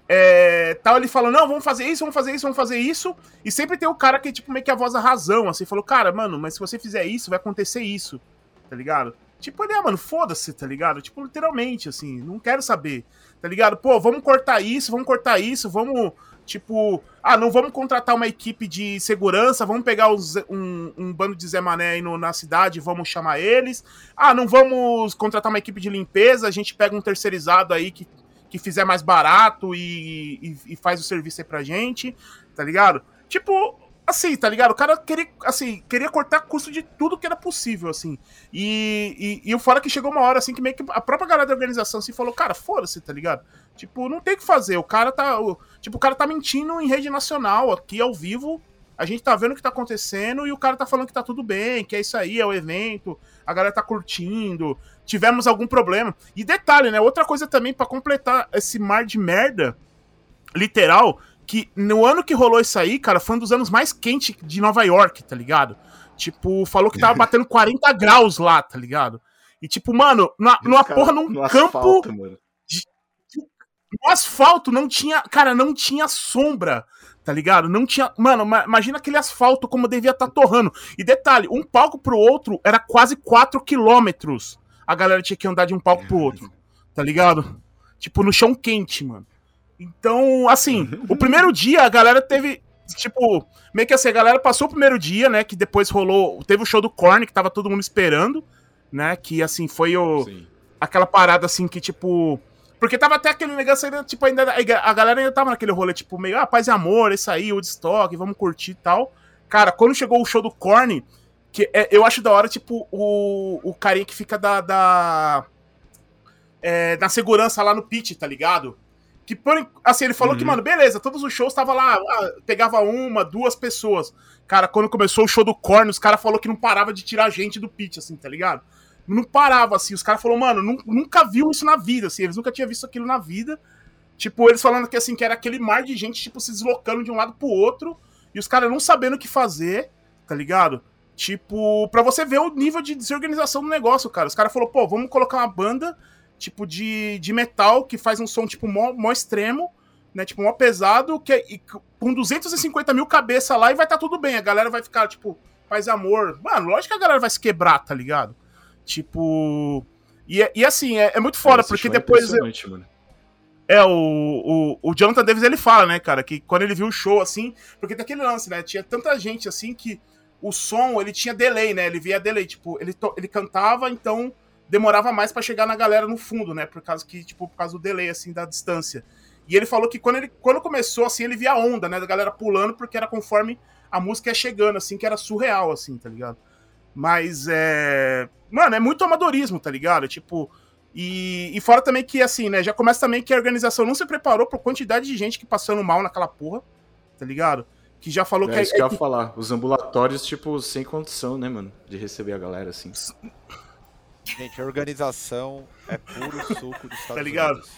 É, tal ele falando, não, vamos fazer isso, vamos fazer isso, vamos fazer isso. E sempre tem o cara que, tipo, meio que a voz da razão, assim, falou, cara, mano, mas se você fizer isso, vai acontecer isso, tá ligado? Tipo, ele, ah, mano, foda-se, tá ligado? Tipo, literalmente, assim, não quero saber, tá ligado? Pô, vamos cortar isso, vamos cortar isso, vamos, tipo, ah, não vamos contratar uma equipe de segurança, vamos pegar os- um, um bando de Zé Mané aí no- na cidade, vamos chamar eles. Ah, não vamos contratar uma equipe de limpeza, a gente pega um terceirizado aí que que fizer mais barato e, e, e faz o serviço aí pra gente, tá ligado? Tipo, assim, tá ligado? O cara queria, assim, queria cortar custo de tudo que era possível, assim. E, e, e o fora que chegou uma hora, assim, que meio que a própria galera da organização assim, falou, cara, foda-se, tá ligado? Tipo, não tem o que fazer. O cara tá. o- tipo, o cara tá mentindo em rede nacional, aqui ao vivo. A gente tá vendo o que tá acontecendo e o cara tá falando que tá tudo bem, que é isso aí, é o evento, a galera tá curtindo, tivemos algum problema. E detalhe, né? Outra coisa também pra completar esse mar de merda, literal, que no ano que rolou isso aí, cara, foi um dos anos mais quentes de Nova York, tá ligado? Tipo, falou que tava batendo 40 graus lá, tá ligado? E tipo, mano, na, numa Cara, porra num campo asfalto, mano. no asfalto não tinha, cara, não tinha sombra, tá ligado? Não tinha, mano, ma- imagina aquele asfalto como devia estar torrando. E detalhe, um palco pro outro era quase 4 quilômetros. A galera tinha que andar de um palco pro outro, tá ligado? Tipo, no chão quente, mano. Então, assim, o primeiro dia a galera teve, tipo, meio que assim, a galera passou o primeiro dia, né, que depois rolou, teve o show do Korn, que tava todo mundo esperando, né, que assim, foi o Sim. aquela parada assim que, tipo. Porque tava até aquele negócio ainda, tipo, ainda. A galera ainda tava naquele rolê, tipo, meio, ah, paz e amor, esse aí, Woodstock, vamos curtir e tal. Cara, quando chegou o show do Korn, que é- eu acho da hora, tipo, o, o carinha que fica da. da é, na segurança lá no pit, tá ligado? Que, por, assim, ele falou que, Uhum. mano, beleza, todos os shows tava lá, ah, pegava uma, duas pessoas. Cara, quando começou o show do Korn, os caras falaram que não parava de tirar gente do pit, assim, tá ligado? não parava, assim. Os caras falaram, mano, nu- nunca viu isso na vida, assim. Eles nunca tinham visto aquilo na vida. Tipo, eles falando que, assim, que era aquele mar de gente, tipo, se deslocando de um lado pro outro. E os caras não sabendo o que fazer, tá ligado? Tipo, pra você ver o nível de desorganização do negócio, cara. Os caras falaram, pô, vamos colocar uma banda, tipo, de, de metal que faz um som, tipo, mó, mó extremo, né? Tipo, mó pesado, que, é- e com 250 mil cabeças lá e vai tá tudo bem. A galera vai ficar, tipo, paz e amor. Mano, lógico que a galera vai se quebrar, tá ligado? Tipo. E, é- e assim, é, é muito foda, porque é depois. impressionante, mano. É, o, o, o Jonathan Davis ele fala, né, cara, que quando ele viu o show, assim, porque tem aquele lance, né, tinha tanta gente, assim, que o som, ele tinha delay, né, ele via delay, tipo, ele, to- ele cantava, então demorava mais pra chegar na galera no fundo, né, por causa que, tipo, por causa do delay, assim, da distância. E ele falou que quando ele quando começou, assim, ele via a onda, né, da galera pulando, porque era conforme a música ia chegando, assim, que era surreal, assim, tá ligado? Mas, é... Mano, é muito amadorismo, tá ligado? Tipo... E, e fora também que, assim, né, já começa também que a organização não se preparou pra quantidade de gente que passando mal naquela porra, tá ligado? Que já falou que... É isso que eu ia falar. Os ambulatórios, tipo, sem condição, né, mano? De receber a galera, assim. Gente, a organização é puro suco dos Estados Tá ligado? Unidos.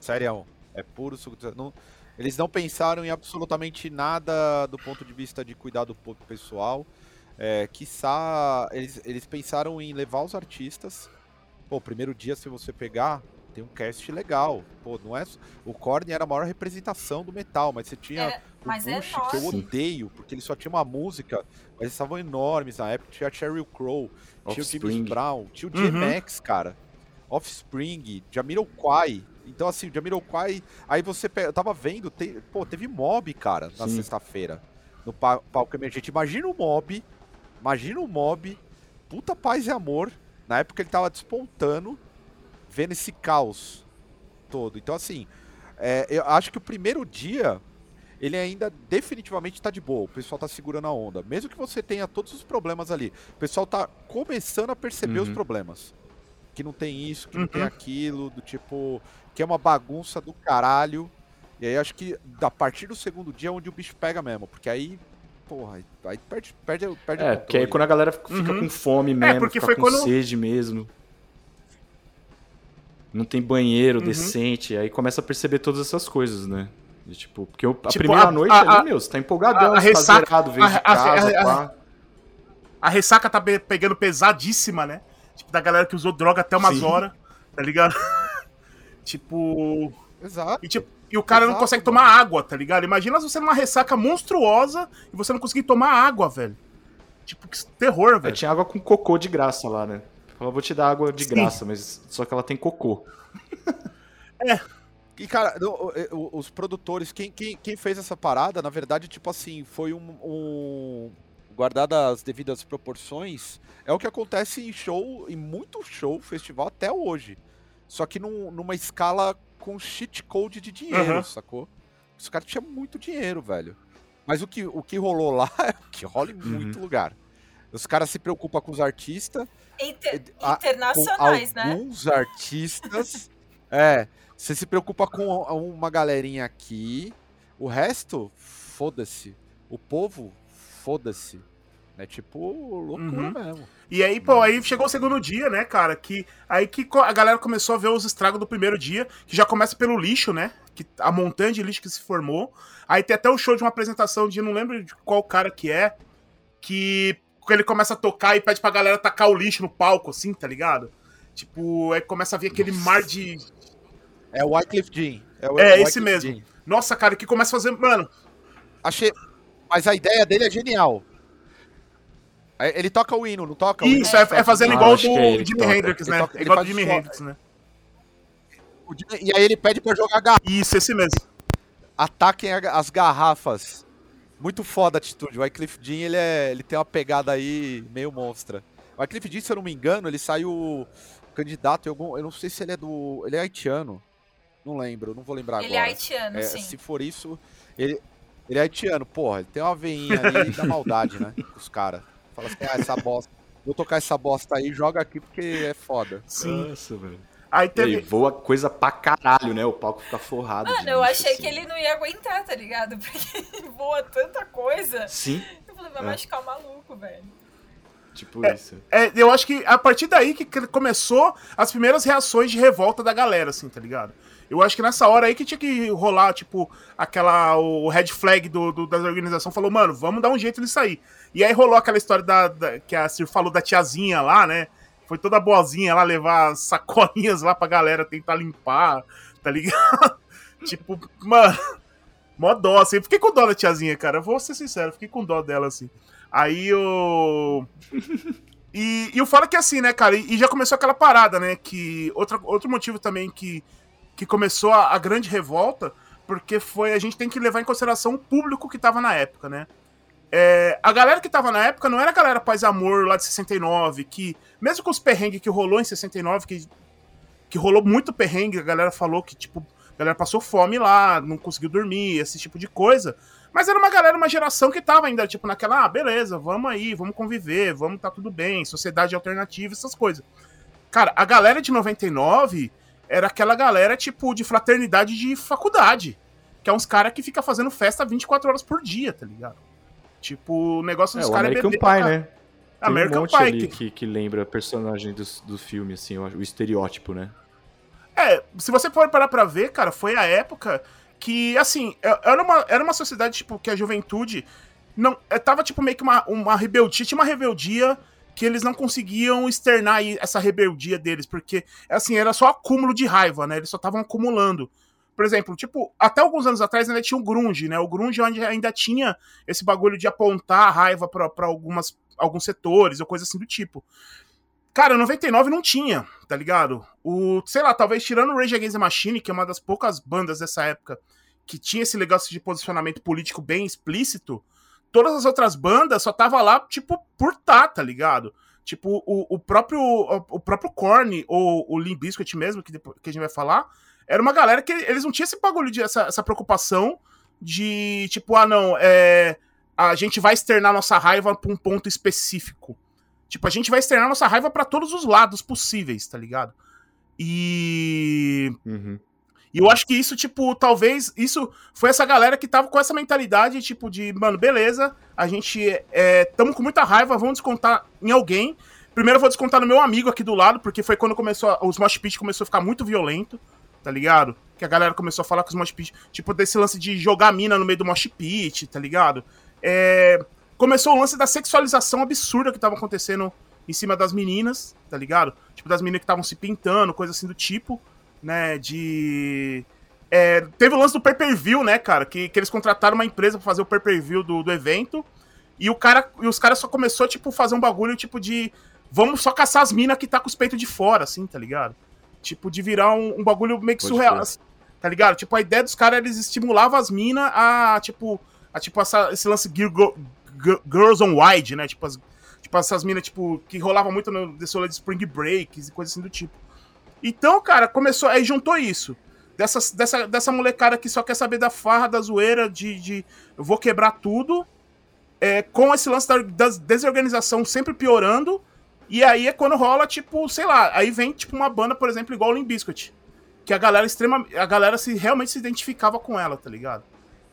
Sério, é puro suco dos não, Eles não pensaram em absolutamente nada do ponto de vista de cuidar do po- pessoal. É, quiçá, eles, eles pensaram em levar os artistas. Pô, primeiro dia, se você pegar, tem um cast legal. Pô, não é. O Korn era a maior representação do metal, mas você tinha Era- o mas é Bush, que eu odeio, porque ele só tinha uma música, mas eles estavam enormes na época. Tinha a Sheryl Crow, tinha o James. Brown, tinha o Uhum. DMX, cara. Offspring, Jamiroquai. Então, assim, o Jamiroquai. Aí você pega, eu tava vendo, te- pô, teve mob, cara, na sexta-feira. No pa- palco emergente. Imagina o mob. Imagina o mob. Puta paz e amor. Na época ele tava despontando, vendo esse caos todo. Então, assim, é, eu acho que o primeiro dia. Ele ainda definitivamente tá de boa, o pessoal tá segurando a onda. Mesmo que você tenha todos os problemas ali, o pessoal tá começando a perceber os Uhum. problemas. Que não tem isso, que não tem Uhum. aquilo, do tipo, que é uma bagunça do caralho. E aí acho que a partir do segundo dia é onde o bicho pega mesmo, porque aí, porra, aí perde, perde, perde É, o porque aí controle. quando a galera fica Uhum. com fome mesmo, porque fica foi com quando- sede mesmo. Não tem banheiro Uhum. decente, aí começa a perceber todas essas coisas, né? E, tipo, porque o- a Tipo, primeira a- noite a- ali, a- meu, você tá empolgadão, a você tá ressaca- zerado, veio de a- a- casa, a- pá. A ressaca tá pe- pegando pesadíssima, né? Tipo, da galera que usou droga até umas Sim. horas, tá ligado? tipo... Exato. E, tipo, e o cara não Exato, consegue mano. tomar água, tá ligado? Imagina você numa ressaca monstruosa e você não conseguir tomar água, velho. Tipo, que terror, Aí velho. tinha água com cocô de graça lá, né? Falou, vou te dar água de Sim. graça, mas só que ela tem cocô. E, cara, o- os produtores, quem, quem, quem fez essa parada, na verdade, tipo assim, foi um. um guardada as devidas proporções, é o que acontece em show, em muito show, festival até hoje. Só que num- numa escala com cheat code de dinheiro, Aham. sacou? Os caras tinham muito dinheiro, velho. Mas o que, o que rolou lá é o que rola em Uhum. muito lugar. Os caras se preocupam com os artistas, Inter- a- internacionais, né? alguns artistas. É, Você se preocupa com uma galerinha aqui, o resto, foda-se. O povo, foda-se. É tipo loucura uhum. mesmo. E aí, pô, aí chegou o segundo dia, né, cara? Que aí que a galera começou a ver os estragos do primeiro dia, que já começa pelo lixo, né? Que a montanha de lixo que se formou. Aí tem até o show de uma apresentação de não lembro de qual cara que é, que ele começa a tocar e pede pra galera tacar o lixo no palco, assim, tá ligado? Tipo, aí começa a vir aquele Nossa. mar de. É o Wycliffe Jean. É, o, é esse mesmo. Jean. Nossa, cara, que começa a fazer. Mano. Achei. Mas a ideia dele é genial. Ele toca o hino, não toca? Isso, é, é, fazendo igual do é Jimi Hendrix, né? Toca, igual do Jimi Hendrix, né? E aí ele pede pra jogar garrafa. Isso, esse mesmo. Ataquem as garrafas. Muito foda a atitude. O Wycliffe Jean, ele, é, ele tem uma pegada aí meio monstra. O Wycliffe Jean, se eu não me engano, ele saiu candidato em algum... Eu não sei se ele é do... Ele é haitiano. Não lembro, não vou lembrar ele agora. Ele é haitiano, é, sim. Se for isso, ele, ele é haitiano. Porra, ele tem uma veinha ali da maldade, né? Os caras. Fala assim, ah, essa bosta. Vou tocar essa bosta aí, joga aqui porque é foda. Sim. Nossa, velho. Aí teve... E aí, voa coisa pra caralho, né? O palco fica forrado. Mano, eu achei assim. que ele não ia aguentar, tá ligado? Porque voa tanta coisa. Sim. Eu falei, vai é. machucar o maluco, velho. Tipo é, isso. É, eu acho que a partir daí que começou as primeiras reações de revolta da galera, assim, tá ligado? Eu acho que nessa hora aí que tinha que rolar, tipo, aquela. O red flag do, do, da organização falou, mano, vamos dar um jeito nisso aí. E aí rolou aquela história da, da que a Cir falou da tiazinha lá, né? Foi toda boazinha lá levar sacolinhas lá pra galera tentar limpar, tá ligado? tipo, mano, mó dó, assim. Eu fiquei com dó da tiazinha, cara. Eu vou ser sincero, fiquei com dó dela, assim. Aí o. E, e o fala que é assim, né, cara? E, e, já começou aquela parada, né? Que. Outra, outro motivo também que que começou a, a, grande revolta, porque foi a gente tem que levar em consideração o público que tava na época, né? É, a galera que tava na época não era a galera Paz Amor lá de 69, que, mesmo com os perrengues que rolou em 69, que, que rolou muito perrengue, a galera falou que, tipo, a galera passou fome lá, não conseguiu dormir, esse tipo de coisa. Mas era uma galera, uma geração que tava ainda, tipo, naquela, ah, beleza, vamos aí, vamos conviver, vamos tá tudo bem, sociedade alternativa, essas coisas. Cara, a galera de 99 era aquela galera, tipo, de fraternidade de faculdade. Que é uns caras que fica fazendo festa 24 horas por dia, tá ligado? Tipo, o negócio dos é, caras é beber. Pie, né? Tem American um monte Pie. Ali que... que, que lembra personagem do, do filme, assim, o estereótipo, né? É, se você for parar pra ver, cara, foi a época que, assim, é, era uma, era uma sociedade, tipo, que a juventude não é, tava, tipo, meio que uma, uma rebeldia, tinha uma rebeldia que eles não conseguiam externar essa rebeldia deles, porque, assim, era só acúmulo de raiva, né? Eles só estavam acumulando. Por exemplo, tipo, até alguns anos atrás ainda tinha o grunge, né? O grunge ainda tinha esse bagulho de apontar a raiva para algumas alguns setores ou coisa assim do tipo. Cara, 99 não tinha, tá ligado? O, sei lá, talvez tirando o Rage Against the Machine, que é uma das poucas bandas dessa época que tinha esse negócio de posicionamento político bem explícito, todas as outras bandas só tava lá, tipo, por tá, tá ligado? Tipo, o, o próprio o, o próprio Korn, ou o Limp Bizkit mesmo, que, depois, que a gente vai falar, era uma galera que eles não tinham esse bagulho, de, essa, essa preocupação de, tipo, ah, não, é, a gente vai externar nossa raiva pra um ponto específico. Tipo, a gente vai externar nossa raiva para todos os lados possíveis, tá ligado? E. Uhum. E eu acho que isso, tipo, talvez. Isso foi essa galera que tava com essa mentalidade, tipo, de, mano, beleza, a gente é, tamo com muita raiva, vamos descontar em alguém. Primeiro eu vou descontar no meu amigo aqui do lado, porque foi quando começou. A, os mosh pit começou a ficar muito violento, tá ligado? Que a galera começou a falar com os mosh pit, tipo, desse lance de jogar mina no meio do mosh pit, tá ligado? É, começou o lance da sexualização absurda que tava acontecendo em cima das meninas, tá ligado? Tipo, das meninas que estavam se pintando, coisa assim do tipo né, de... É, teve o lance do pay-per-view, né, cara, que, que eles contrataram uma empresa pra fazer o pay-per-view do, do evento, e o cara e os caras só começou, tipo, fazer um bagulho, tipo, de... Vamos só caçar as minas que tá com os peitos de fora, assim, tá ligado? Tipo, de virar um, um bagulho meio que Pode surreal, assim, tá ligado? Tipo, a ideia dos caras, eles estimulavam as minas a, tipo, a, tipo essa, esse lance Girl, Girls on Wide, né? Tipo, as, tipo essas minas, tipo, que rolava muito no desse de Spring Breaks e coisa assim do tipo. Então, cara, começou. Aí juntou isso. Dessa, dessa, dessa molecada que só quer saber da farra, da zoeira, de, de eu vou quebrar tudo. É, com esse lance da, da desorganização sempre piorando. E aí é quando rola, tipo, sei lá, aí vem tipo uma banda, por exemplo, igual o Limp Bizkit. que a galera extrema, a galera se realmente se identificava com ela, tá ligado?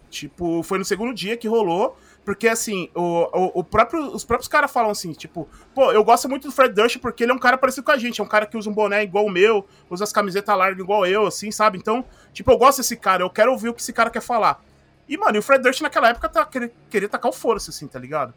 Tipo, foi no segundo dia que rolou, porque assim, o, o, o próprio, os próprios caras falam assim, tipo, pô, eu gosto muito do Fred Durst porque ele é um cara parecido com a gente, é um cara que usa um boné igual o meu, usa as camisetas largas igual eu, assim, sabe? Então, tipo, eu gosto desse cara, eu quero ouvir o que esse cara quer falar. E, mano, e o Fred Durst naquela época tá, queria, queria tacar o força, assim, tá ligado?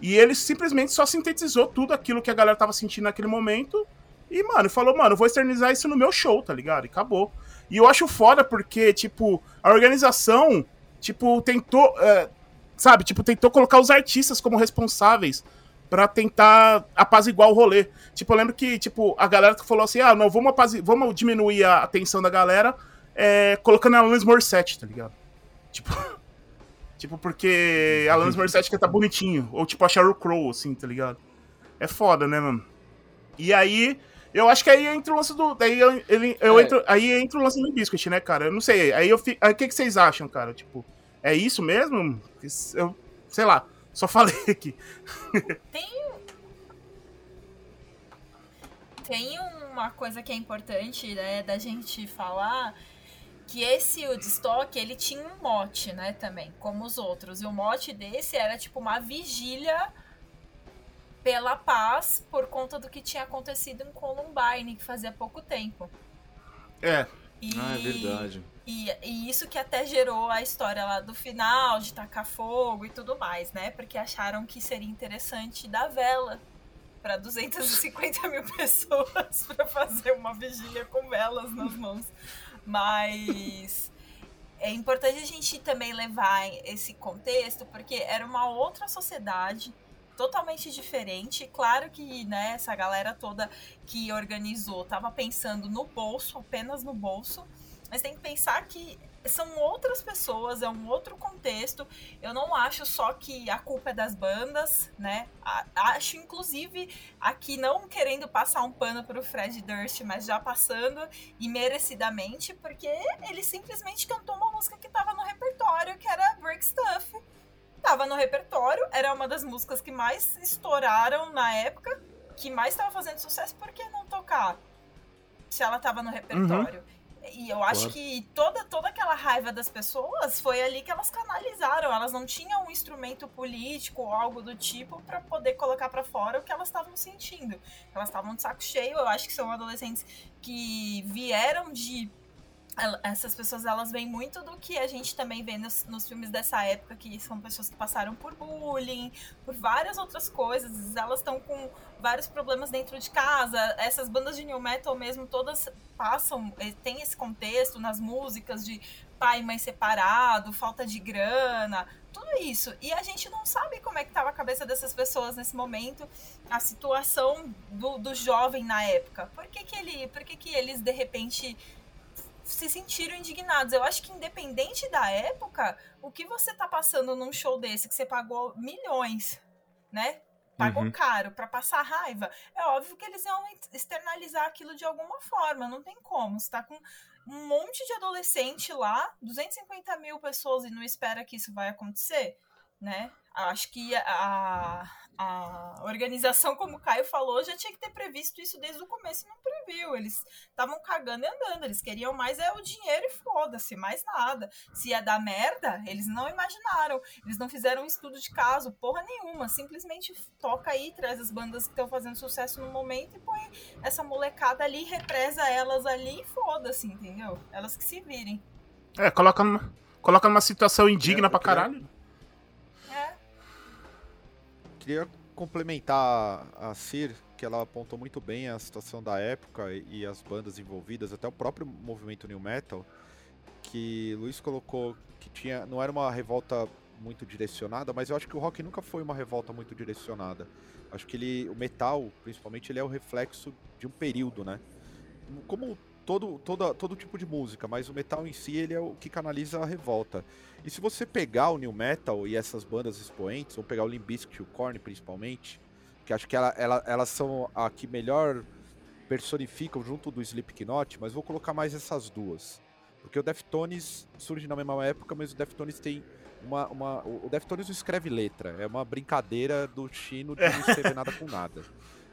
E ele simplesmente só sintetizou tudo aquilo que a galera tava sentindo naquele momento. E, mano, falou, mano, vou externizar isso no meu show, tá ligado? E acabou. E eu acho foda porque, tipo, a organização, tipo, tentou. É, sabe, tipo, tentou colocar os artistas como responsáveis para tentar apaziguar o rolê. Tipo, eu lembro que, tipo, a galera falou assim: ah, não, vamos, vamos diminuir a atenção da galera é, colocando a Alanis Morissette, tá ligado? Tipo. Tipo, porque Alanis Morissette quer tá bonitinho. Ou tipo a Sheryl Crow, assim, tá ligado? É foda, né, mano? E aí, eu acho que aí entra o lance do. Daí eu, ele, eu é. entro, aí entra o lance do Biscuit, né, cara? Eu não sei. Aí eu fico. O que, que vocês acham, cara? Tipo, é isso mesmo? Eu, sei lá, só falei aqui. Tem. Tem uma coisa que é importante, né, da gente falar que esse Woodstock, ele tinha um mote, né, também, como os outros. E o mote desse era tipo uma vigília pela paz por conta do que tinha acontecido em Columbine, que fazia pouco tempo. É. E, ah, é verdade. E, e, isso que até gerou a história lá do final, de tacar fogo e tudo mais, né? Porque acharam que seria interessante dar vela para 250 mil pessoas para fazer uma vigília com velas nas mãos. Mas é importante a gente também levar esse contexto, porque era uma outra sociedade totalmente diferente. Claro que né, essa galera toda que organizou estava pensando no bolso, apenas no bolso, mas tem que pensar que são outras pessoas, é um outro contexto. Eu não acho só que a culpa é das bandas, né? Acho, inclusive, aqui não querendo passar um pano pro Fred Durst, mas já passando e merecidamente, porque ele simplesmente cantou uma música que tava no repertório, que era Break Stuff. Tava no repertório, era uma das músicas que mais estouraram na época, que mais estava fazendo sucesso, por que não tocar? Se ela tava no repertório. Uhum. E eu acho claro. que toda, toda aquela raiva das pessoas foi ali que elas canalizaram. Elas não tinham um instrumento político ou algo do tipo para poder colocar para fora o que elas estavam sentindo. Elas estavam de saco cheio. Eu acho que são adolescentes que vieram de essas pessoas elas vêm muito do que a gente também vê nos, nos, filmes dessa época, que são pessoas que passaram por bullying, por várias outras coisas, elas estão com vários problemas dentro de casa. Essas bandas de new metal mesmo, todas passam, eh, tem esse contexto nas músicas de pai e mãe separado, falta de grana, tudo isso. E a gente não sabe como é que estava a cabeça dessas pessoas nesse momento, a situação do, do jovem na época. Por que, que ele, por que, que eles de repente se sentiram indignados. Eu acho que independente da época, o que você tá passando num show desse que você pagou milhões, né? Pagou uhum. caro para passar raiva, é óbvio que eles iam externalizar aquilo de alguma forma, não tem como. Você tá com um monte de adolescente lá, 250 mil pessoas e não espera que isso vai acontecer, né? Acho que a, a organização, como o Caio falou, já tinha que ter previsto isso desde o começo e não previu. Eles estavam cagando e andando. Eles queriam mais é o dinheiro e foda-se, mais nada. Se ia dar merda, eles não imaginaram. Eles não fizeram um estudo de caso, porra nenhuma. Simplesmente toca aí, traz as bandas que estão fazendo sucesso no momento e põe essa molecada ali, represa elas ali e foda-se, entendeu? Elas que se virem. É, coloca numa, coloca numa situação indigna é, pra caralho queria complementar a Cir, que ela apontou muito bem a situação da época e as bandas envolvidas, até o próprio movimento New Metal, que Luiz colocou que tinha não era uma revolta muito direcionada, mas eu acho que o rock nunca foi uma revolta muito direcionada. Acho que ele, o metal, principalmente, ele é o reflexo de um período, né? Como todo, todo, todo tipo de música, mas o metal em si ele é o que canaliza a revolta. E se você pegar o new metal e essas bandas expoentes, ou pegar o Limp Bizkit e o Korn principalmente, que acho que ela, ela, elas são a que melhor personificam junto do Slipknot, mas vou colocar mais essas duas. Porque o Deftones surge na mesma época, mas o Deftones tem uma, uma, o Deftones não escreve letra, é uma brincadeira do Chino de não escrever nada com nada.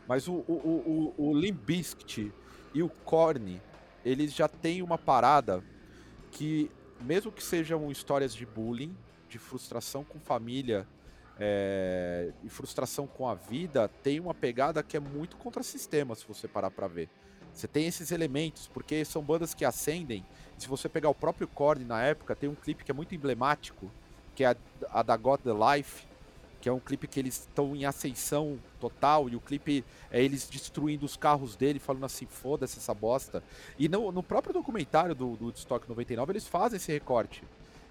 Mas o, o, o, o Limp Bizkit e o Korn eles já têm uma parada que, mesmo que sejam histórias de bullying, de frustração com família é, e frustração com a vida, tem uma pegada que é muito contra-sistema, se você parar pra ver. Você tem esses elementos, porque são bandas que ascendem. Se você pegar o próprio Korn na época, tem um clipe que é muito emblemático, que é a, a da God the Life, que é um clipe que eles estão em ascensão total, e o clipe é eles destruindo os carros dele, falando assim, foda-se essa bosta. E no, no próprio documentário do, do Stock 99, eles fazem esse recorte.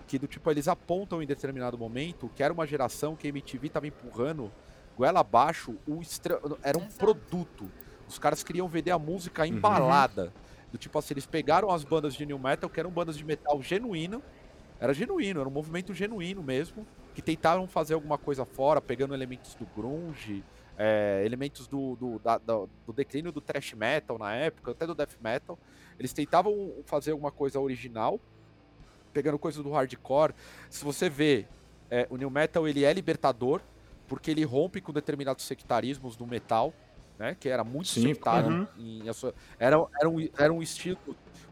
Que do tipo, eles apontam em determinado momento que era uma geração que a MTV tava empurrando goela abaixo, o estra... era um Exato. produto. Os caras queriam vender a música uhum. embalada. Uhum. Do tipo assim, eles pegaram as bandas de new metal, que eram bandas de metal genuíno. Era genuíno, era um movimento genuíno mesmo que tentaram fazer alguma coisa fora, pegando elementos do grunge, é, elementos do, do, da, do, declínio do thrash metal na época, até do death metal. Eles tentavam fazer alguma coisa original, pegando coisas do hardcore. Se você vê, é, o new metal ele é libertador, porque ele rompe com determinados sectarismos do metal, né, que era muito Sim, sectário. Uhum. Em, era, era, um, era um estilo...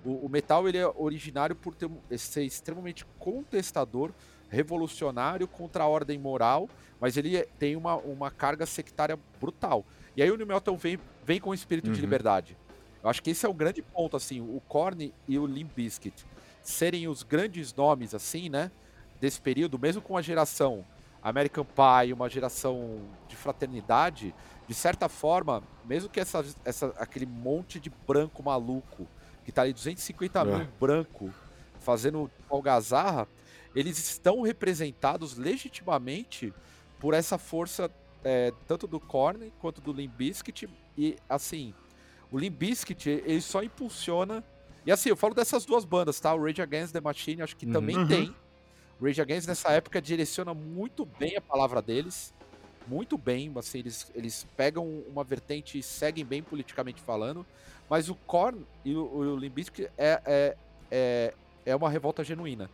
O, o metal ele é originário por ter, ser extremamente contestador revolucionário contra a ordem moral, mas ele é, tem uma, uma carga sectária brutal. E aí o New Metal vem, vem com o espírito uhum. de liberdade. Eu acho que esse é o grande ponto, assim, o Korn e o Limp Bizkit serem os grandes nomes, assim, né, desse período, mesmo com a geração American Pie, uma geração de fraternidade, de certa forma, mesmo que essa, essa, aquele monte de branco maluco, que tá ali 250 é. mil branco, fazendo algazarra, eles estão representados legitimamente por essa força é, tanto do Korn quanto do Limp Bizkit. E assim o Limp Bizkit ele só impulsiona. E assim eu falo dessas duas bandas tá? O Rage Against the Machine acho que uhum. também tem. O Rage Against nessa época direciona muito bem a palavra deles. Muito bem assim eles, eles pegam uma vertente e seguem bem politicamente falando. Mas o Korn e o, o Limp Bizkit é, é, é, é uma revolta genuína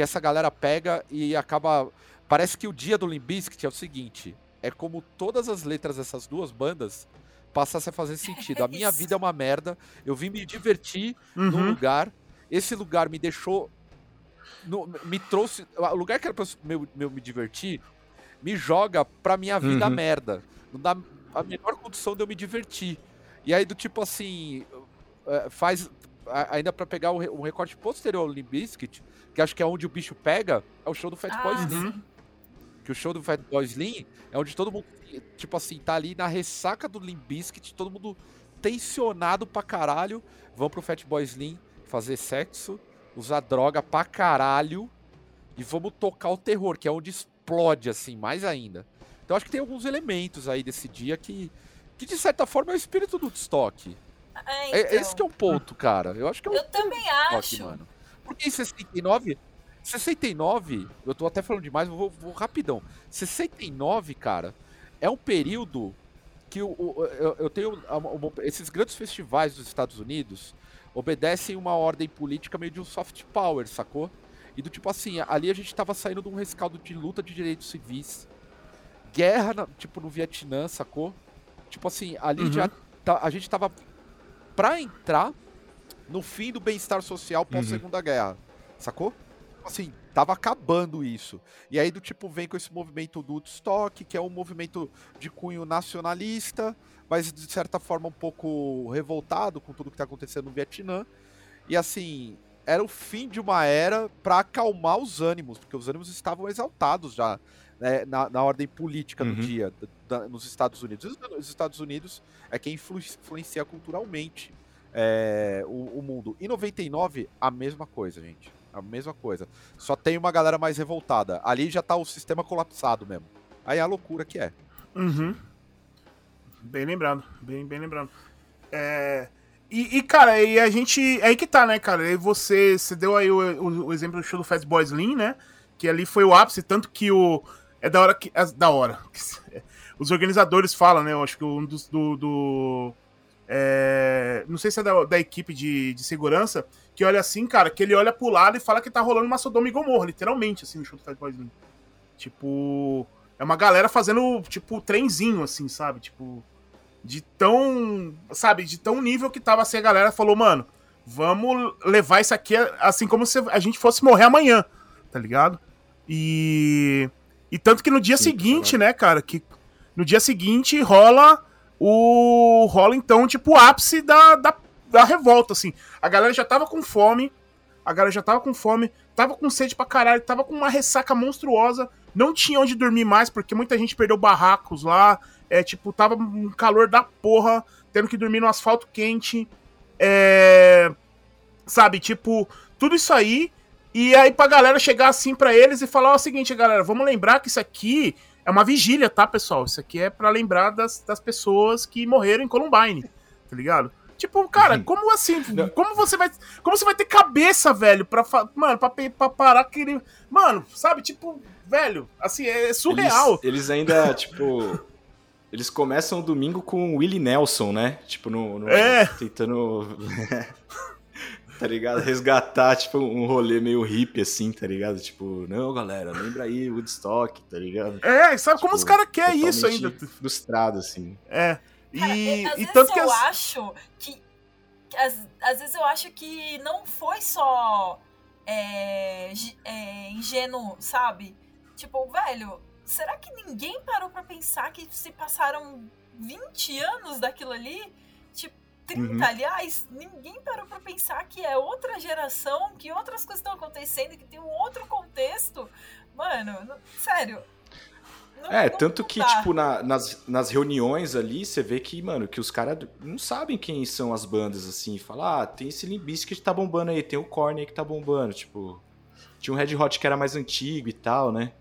que essa galera pega e acaba. Parece que o dia do Limbiskit é o seguinte: é como todas as letras dessas duas bandas passassem a fazer sentido. A minha vida é uma merda, eu vim me divertir uhum. num lugar, esse lugar me deixou. No, me trouxe. O lugar que era pra eu, meu, me divertir me joga pra minha vida uhum. merda. Não dá a menor condição de eu me divertir. E aí, do tipo assim, é, faz. Ainda para pegar um recorte posterior ao Limbiskit, que acho que é onde o bicho pega, é o show do Fat ah, Boy Slim. Que o show do Fat Boy Slim é onde todo mundo, tipo assim, tá ali na ressaca do Limp Bizkit, todo mundo tensionado pra caralho, vão pro Fat Boy Slim fazer sexo, usar droga pra caralho e vamos tocar o terror, que é onde explode, assim, mais ainda. Então acho que tem alguns elementos aí desse dia que, que de certa forma é o espírito do estoque. É, então. é, esse que é o ponto, cara. Eu acho que é o Eu também acho. Mano. Porque em 69, 69, eu tô até falando demais, vou, vou rapidão. 69, cara, é um período que eu, eu, eu tenho. Esses grandes festivais dos Estados Unidos obedecem uma ordem política meio de um soft power, sacou? E do tipo assim, ali a gente tava saindo de um rescaldo de luta de direitos civis, guerra, na, tipo, no Vietnã, sacou? Tipo assim, ali uhum. já tá, a gente tava pra entrar no fim do bem-estar social pós-segunda uhum. guerra. Sacou? Assim, tava acabando isso. E aí do tipo vem com esse movimento do Woodstock, que é um movimento de cunho nacionalista, mas de certa forma um pouco revoltado com tudo que tá acontecendo no Vietnã. E assim, era o fim de uma era para acalmar os ânimos, porque os ânimos estavam exaltados já né, na, na, ordem política do uhum. dia da, nos Estados Unidos. Os Estados Unidos é quem influencia culturalmente é, o, o, mundo. E 99, a mesma coisa, gente. A mesma coisa. Só tem uma galera mais revoltada. Ali já tá o sistema colapsado mesmo. Aí é a loucura que é. Uhum. Bem lembrado, bem, bem lembrado. É... E, e, cara, e a gente. É aí que tá, né, cara? E você, você deu aí o, o, o, exemplo do show do Fast Boys Lean, né? Que ali foi o ápice, tanto que o. É da hora que. É da hora. Os organizadores falam, né? Eu acho que um dos. Do, do é, não sei se é da, da equipe de, de, segurança, que olha assim, cara, que ele olha pro lado e fala que tá rolando uma Sodoma e Gomorra, literalmente, assim, no show do Boy Slim. Tipo, é uma galera fazendo, tipo, trenzinho, assim, sabe? Tipo, de tão, sabe, de tão nível que tava assim, a galera falou, mano, vamos levar isso aqui assim como se a gente fosse morrer amanhã, tá ligado? E. E tanto que no dia Sim, seguinte, né, cara, que no dia seguinte rola o. rola então, tipo, o ápice da, da, da revolta, assim. A galera já tava com fome, a galera já tava com fome, tava com sede pra caralho, tava com uma ressaca monstruosa, não tinha onde dormir mais, porque muita gente perdeu barracos lá, é, tipo, tava um calor da porra, tendo que dormir no asfalto quente, é... Sabe, tipo, tudo isso aí, e aí pra galera chegar assim pra eles e falar ó, o seguinte, galera, vamos lembrar que isso aqui é uma vigília, tá, pessoal? Isso aqui é para lembrar das, das pessoas que morreram em Columbine, tá ligado? Tipo, cara, Uhum. como assim? Como você vai. Como você vai ter cabeça, velho, pra. Mano, pra, pra parar aquele. Mano, sabe? Tipo, velho, assim, é surreal. Eles, eles ainda, tipo. Eles começam o domingo com o Willie Nelson, né? Tipo, no. no- É. Tentando. tá ligado? Resgatar, tipo, um rolê meio hippie, assim, tá ligado? Tipo, não, galera, lembra aí Woodstock, tá ligado? É, sabe como Tipo, os caras querem isso ainda? Frustrado, assim. É. Cara, E, às e vezes tanto que eu as- acho que. que às, às vezes eu acho que não foi só é, é, ingênuo, sabe? Tipo, velho, será que ninguém parou pra pensar que se passaram 20 anos daquilo ali? Tipo, 30, Uhum. aliás, ninguém parou pra pensar que é outra geração, que outras coisas estão acontecendo, que tem um outro contexto. Mano, não- sério. não- É, não- tanto não que, dá. tipo, na- nas, nas reuniões ali, você vê que, mano, que os caras não sabem quem são as bandas, assim. Fala, ah, tem esse Limbisk que tá bombando aí, tem o Korn aí que tá bombando, tipo... Tinha um Red Hot que era mais antigo e tal, né?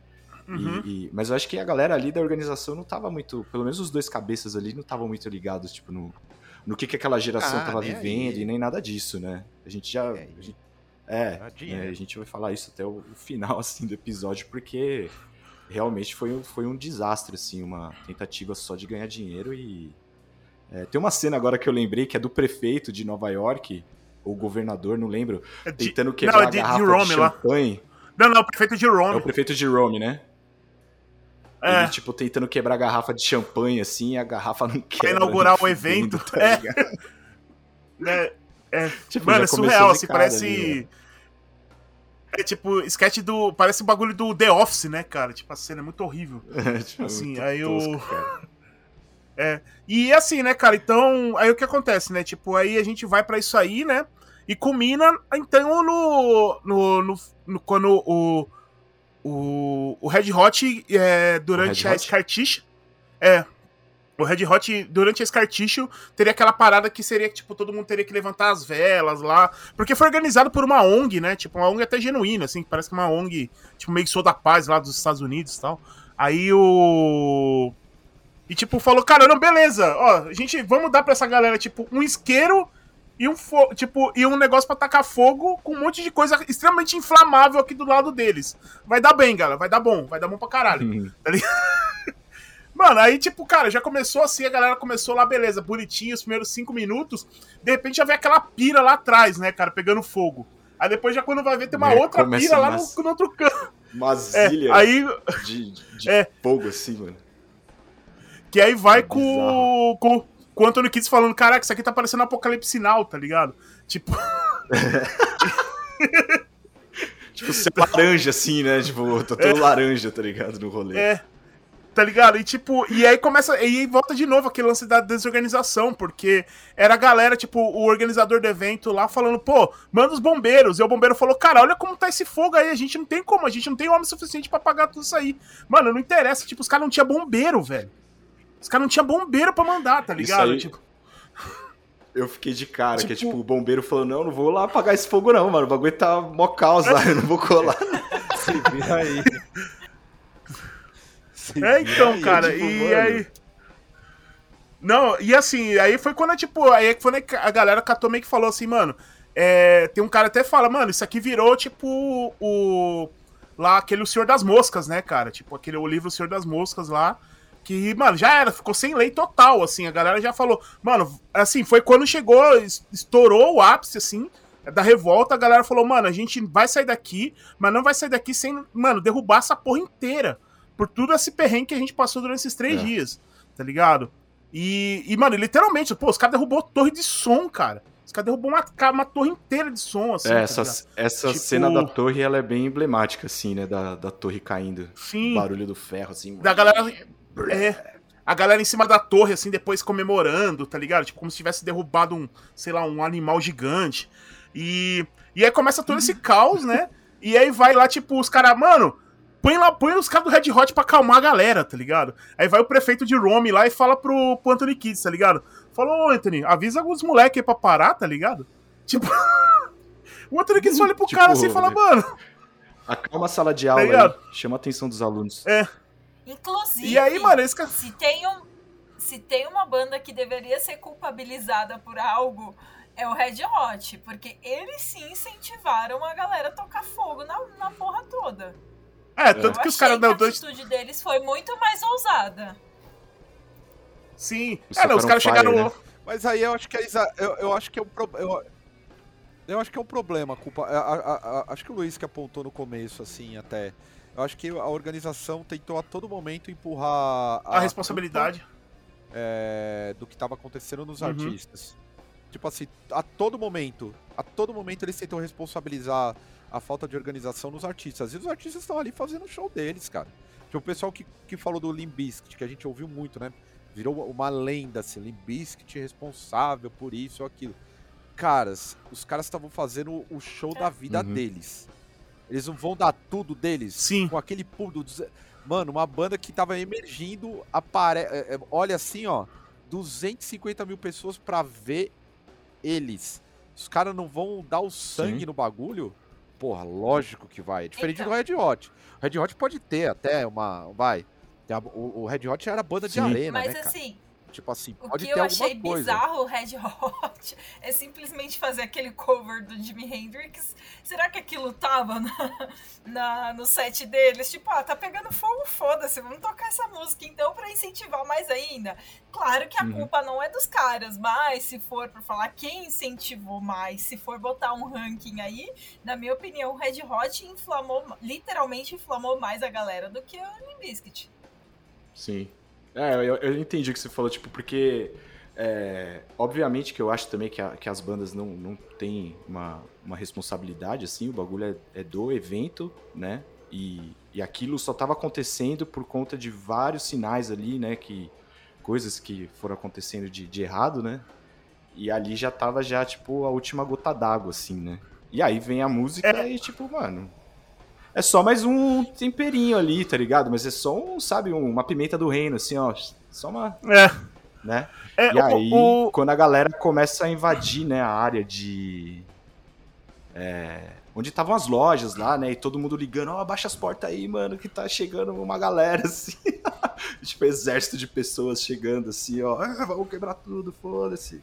E- Uhum. e- mas eu acho que a galera ali da organização não tava muito... Pelo menos os dois cabeças ali não estavam muito ligados, tipo, no, no que, que aquela geração Ah, tava nem vivendo aí. e nem nada disso, né? A gente já... Aí. a gente- é, Ah, é, dinheiro. a gente vai falar isso até o, o final, assim, do episódio, porque realmente foi, um- foi um desastre, assim, uma tentativa só de ganhar dinheiro e... é, tem uma cena agora que eu lembrei que é do prefeito de Nova York, ou governador, não lembro, É de- tentando quebrar não, é a de garrafa de Jerome lá. champanhe. Não, não, o prefeito de É Rome. o prefeito de Rome, né? É. Ele, tipo, tentando quebrar a garrafa de champanhe, assim, e a garrafa não quebra. inaugurar nem o fudendo, evento. tá É. É, é, Tipo, Mano, é surreal, assim, parece. ali, né? É tipo, sketch do. Parece o bagulho do The Office, né, cara? Tipo, a cena é muito horrível. Tipo, Assim, aí tosco, o- cara. E assim, né, cara? Então, aí o que acontece, né? Tipo, aí a gente vai pra isso aí, né? E culmina, então, no. no, no, no- quando o. O, o Red Hot, é, durante Red a? Scartiche. É. O Red Hot, durante a Scartiche, teria aquela parada que seria que, tipo, todo mundo teria que levantar as velas lá. Porque foi organizado por uma ONG, né? Tipo, uma ONG até genuína, assim, que parece que é uma ONG, tipo, meio que sou da paz lá dos Estados Unidos e tal. Aí o. E, tipo, falou, cara, não, beleza, ó, a gente, vamos dar pra essa galera, tipo, um isqueiro e um, tipo, e um negócio pra tacar fogo com um monte de coisa extremamente inflamável aqui do lado deles. Vai dar bem, galera, vai dar bom, vai dar bom pra caralho. Mano, aí, tipo, cara, já começou assim, a galera começou lá, beleza, bonitinho, os primeiros cinco minutos, de repente já vê aquela pira lá atrás, né, cara, pegando fogo. Aí depois já quando vai ver, tem uma É, outra pira lá umas- no, no outro canto. Uma É, aí, de, de É. fogo, assim, mano. Que aí vai É com, com, com o Antônio Kids falando: Caraca, isso aqui tá parecendo Apocalipse Sinal, tá ligado? Tipo, Tipo, ser laranja, assim, né? Tipo, tá todo laranja, tá ligado? No rolê. é. Tá ligado? E tipo, e aí começa. E aí volta de novo aquele lance da desorganização, porque era a galera, tipo, o organizador do evento lá falando, pô, manda os bombeiros. E o bombeiro falou, cara, olha como tá esse fogo aí, a gente não tem como, a gente não tem homem suficiente pra apagar tudo isso aí. Mano, não interessa, tipo, os caras não tinham bombeiro, velho. Os caras não tinham bombeiro pra mandar, tá ligado? aí- Tipo, Eu fiquei de cara, que é Tipo- tipo, o bombeiro falou, não, não vou lá apagar esse fogo não, mano. O bagulho tá mó caos lá, eu não vou colar. Se vira aí. Se É, então, aí, cara, tipo, e mano. aí. Não, e assim, aí foi quando, tipo, aí foi quando a galera catou meio que falou assim, mano. é, tem um cara até que fala, mano, isso aqui virou, tipo, o. Lá, aquele O Senhor das Moscas, né, cara? Tipo, aquele o livro O Senhor das Moscas lá. Que, mano, já era, ficou sem lei total, assim. A galera já falou, mano, assim, foi quando chegou, es- estourou o ápice, assim, da revolta. A galera falou, mano, a gente vai sair daqui, mas não vai sair daqui sem, mano, derrubar essa porra inteira por tudo esse perrengue que a gente passou durante esses três É. dias, tá ligado? E, e, mano, literalmente, pô, os caras derrubou torre de som, cara. Os caras derrubou uma, uma torre inteira de som, assim. É, tá essa, ligado? essa Tipo- cena da torre, ela é bem emblemática, assim, né? Da, da torre caindo. Sim. O barulho do ferro, assim. Da galera. É. A galera em cima da torre, assim, depois comemorando, tá ligado? Tipo, como se tivesse derrubado um, sei lá, um animal gigante. E. E aí começa todo esse caos, né? E aí vai lá, tipo, os caras, mano. Põe lá, põe os caras do Red Hot pra acalmar a galera, tá ligado? Aí vai o prefeito de Rome lá e fala pro, pro Anthony Kids, tá ligado? Falou, ô Anthony, avisa alguns moleques aí pra parar, tá ligado? Tipo. o Anthony Kids olha pro Tipo, cara assim e fala, né? mano. Acalma a sala de aula ligado? aí, chama a atenção dos alunos. É. Inclusive, E aí, mano, esse cara. se tem, um, se tem uma banda que deveria ser culpabilizada por algo, é o Red Hot. Porque eles sim incentivaram a galera a tocar fogo na, na porra toda. É, tanto Eu que os caras que a atitude deles foi muito mais ousada. Sim. Os É, não, os caras chegaram. Fire, Mas aí eu acho que é exa- eu, eu acho que é um problema. Eu, eu acho que é um problema, a culpa. a- a- a- acho que o Luiz que apontou no começo, assim, até. Eu acho que a organização tentou a todo momento empurrar A responsabilidade. culpa, é, do que estava acontecendo nos Uhum. artistas. Tipo assim, a todo momento, a todo momento eles tentam responsabilizar a falta de organização nos artistas. E os artistas estão ali fazendo o show deles, cara. Tipo, o pessoal que, que falou do Limp Bizkit, que a gente ouviu muito, né? Virou uma lenda, assim, Limp Bizkit responsável por isso ou aquilo. Caras, os caras estavam fazendo o show da vida Uhum. deles. Eles não vão dar tudo deles Sim. com aquele público. dos- Mano, uma banda que tava emergindo, apare... é, é, olha assim, ó, 250 mil pessoas pra ver eles. Os caras não vão dar o sangue Sim. no bagulho? Porra, lógico que vai. É diferente Então. do Red Hot. O Red Hot pode ter até uma. Vai. O, Red Hot era banda de Sim. arena, Mas né, cara? Assim, Tipo assim, o pode que ter eu alguma achei coisa. bizarro o Red Hot é simplesmente fazer aquele cover do Jimi Hendrix. Será que aquilo tava na, na- no set deles? Tipo, ah, tá pegando fogo, foda-se, vamos tocar essa música então pra incentivar mais ainda. Claro que a Uhum. culpa não é dos caras, mas se for pra falar quem incentivou mais, se for botar um ranking aí, na minha opinião, o Red Hot inflamou, literalmente inflamou mais a galera do que o Limp Bizkit. Sim. É, eu, eu entendi o que você falou, tipo, porque. é, obviamente que eu acho também que, a- que as bandas não, não têm uma, uma responsabilidade, assim, o bagulho é, é do evento, né? E, e aquilo só tava acontecendo por conta de vários sinais ali, né? Que, coisas que foram acontecendo de, de errado, né? E ali já tava já, tipo, a última gota d'água, assim, né? E aí vem a música e, tipo, mano. É só mais um temperinho ali, tá ligado? Mas é só um, sabe, um- uma pimenta do reino, assim, ó. Só uma, É. né? é E aí, o- quando a galera começa a invadir, né, a área de. é, onde estavam as lojas lá, né? E todo mundo ligando, ó, abaixa as portas aí, mano, que tá chegando uma galera, assim. tipo, exército de pessoas chegando, assim, ó. "Ah, vamos quebrar tudo, foda-se.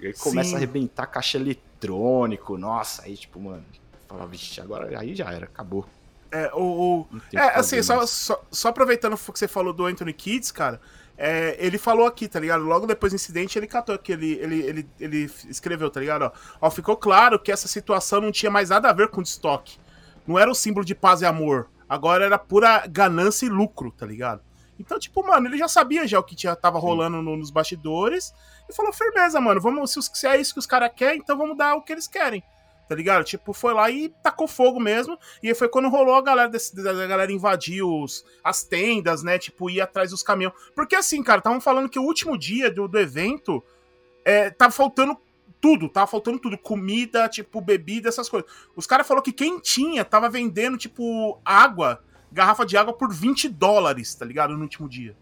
E aí começa Sim. a arrebentar caixa eletrônico, nossa, aí, tipo, mano. Fala, vixe, agora aí já era, acabou. É, o, o- o É, assim, só, só, só aproveitando o que você falou do Anthony Kids, cara, é, ele falou aqui, tá ligado? Logo depois do incidente, ele catou aqui, ele, ele, ele, ele escreveu, tá ligado? Ó, ó, ficou claro que essa situação não tinha mais nada a ver com estoque. Não era o símbolo de paz e amor. Agora era pura ganância e lucro, tá ligado? Então, tipo, mano, ele já sabia já o que tinha, tava Sim. rolando no- nos bastidores e falou, firmeza, mano, vamos, se, os- se é isso que os caras querem, então vamos dar o que eles querem. Tá ligado? Tipo, foi lá e tacou fogo mesmo. E aí foi quando rolou a galera desse, da galera invadir os, as tendas, né? Tipo, ir atrás dos caminhões. Porque assim, cara, estavam falando que o último dia do, do evento é, tava faltando tudo, tava faltando tudo. Comida, tipo, bebida, essas coisas. Os caras falaram que quem tinha tava vendendo, tipo, água, garrafa de água por 20 dólares, tá ligado? No último dia.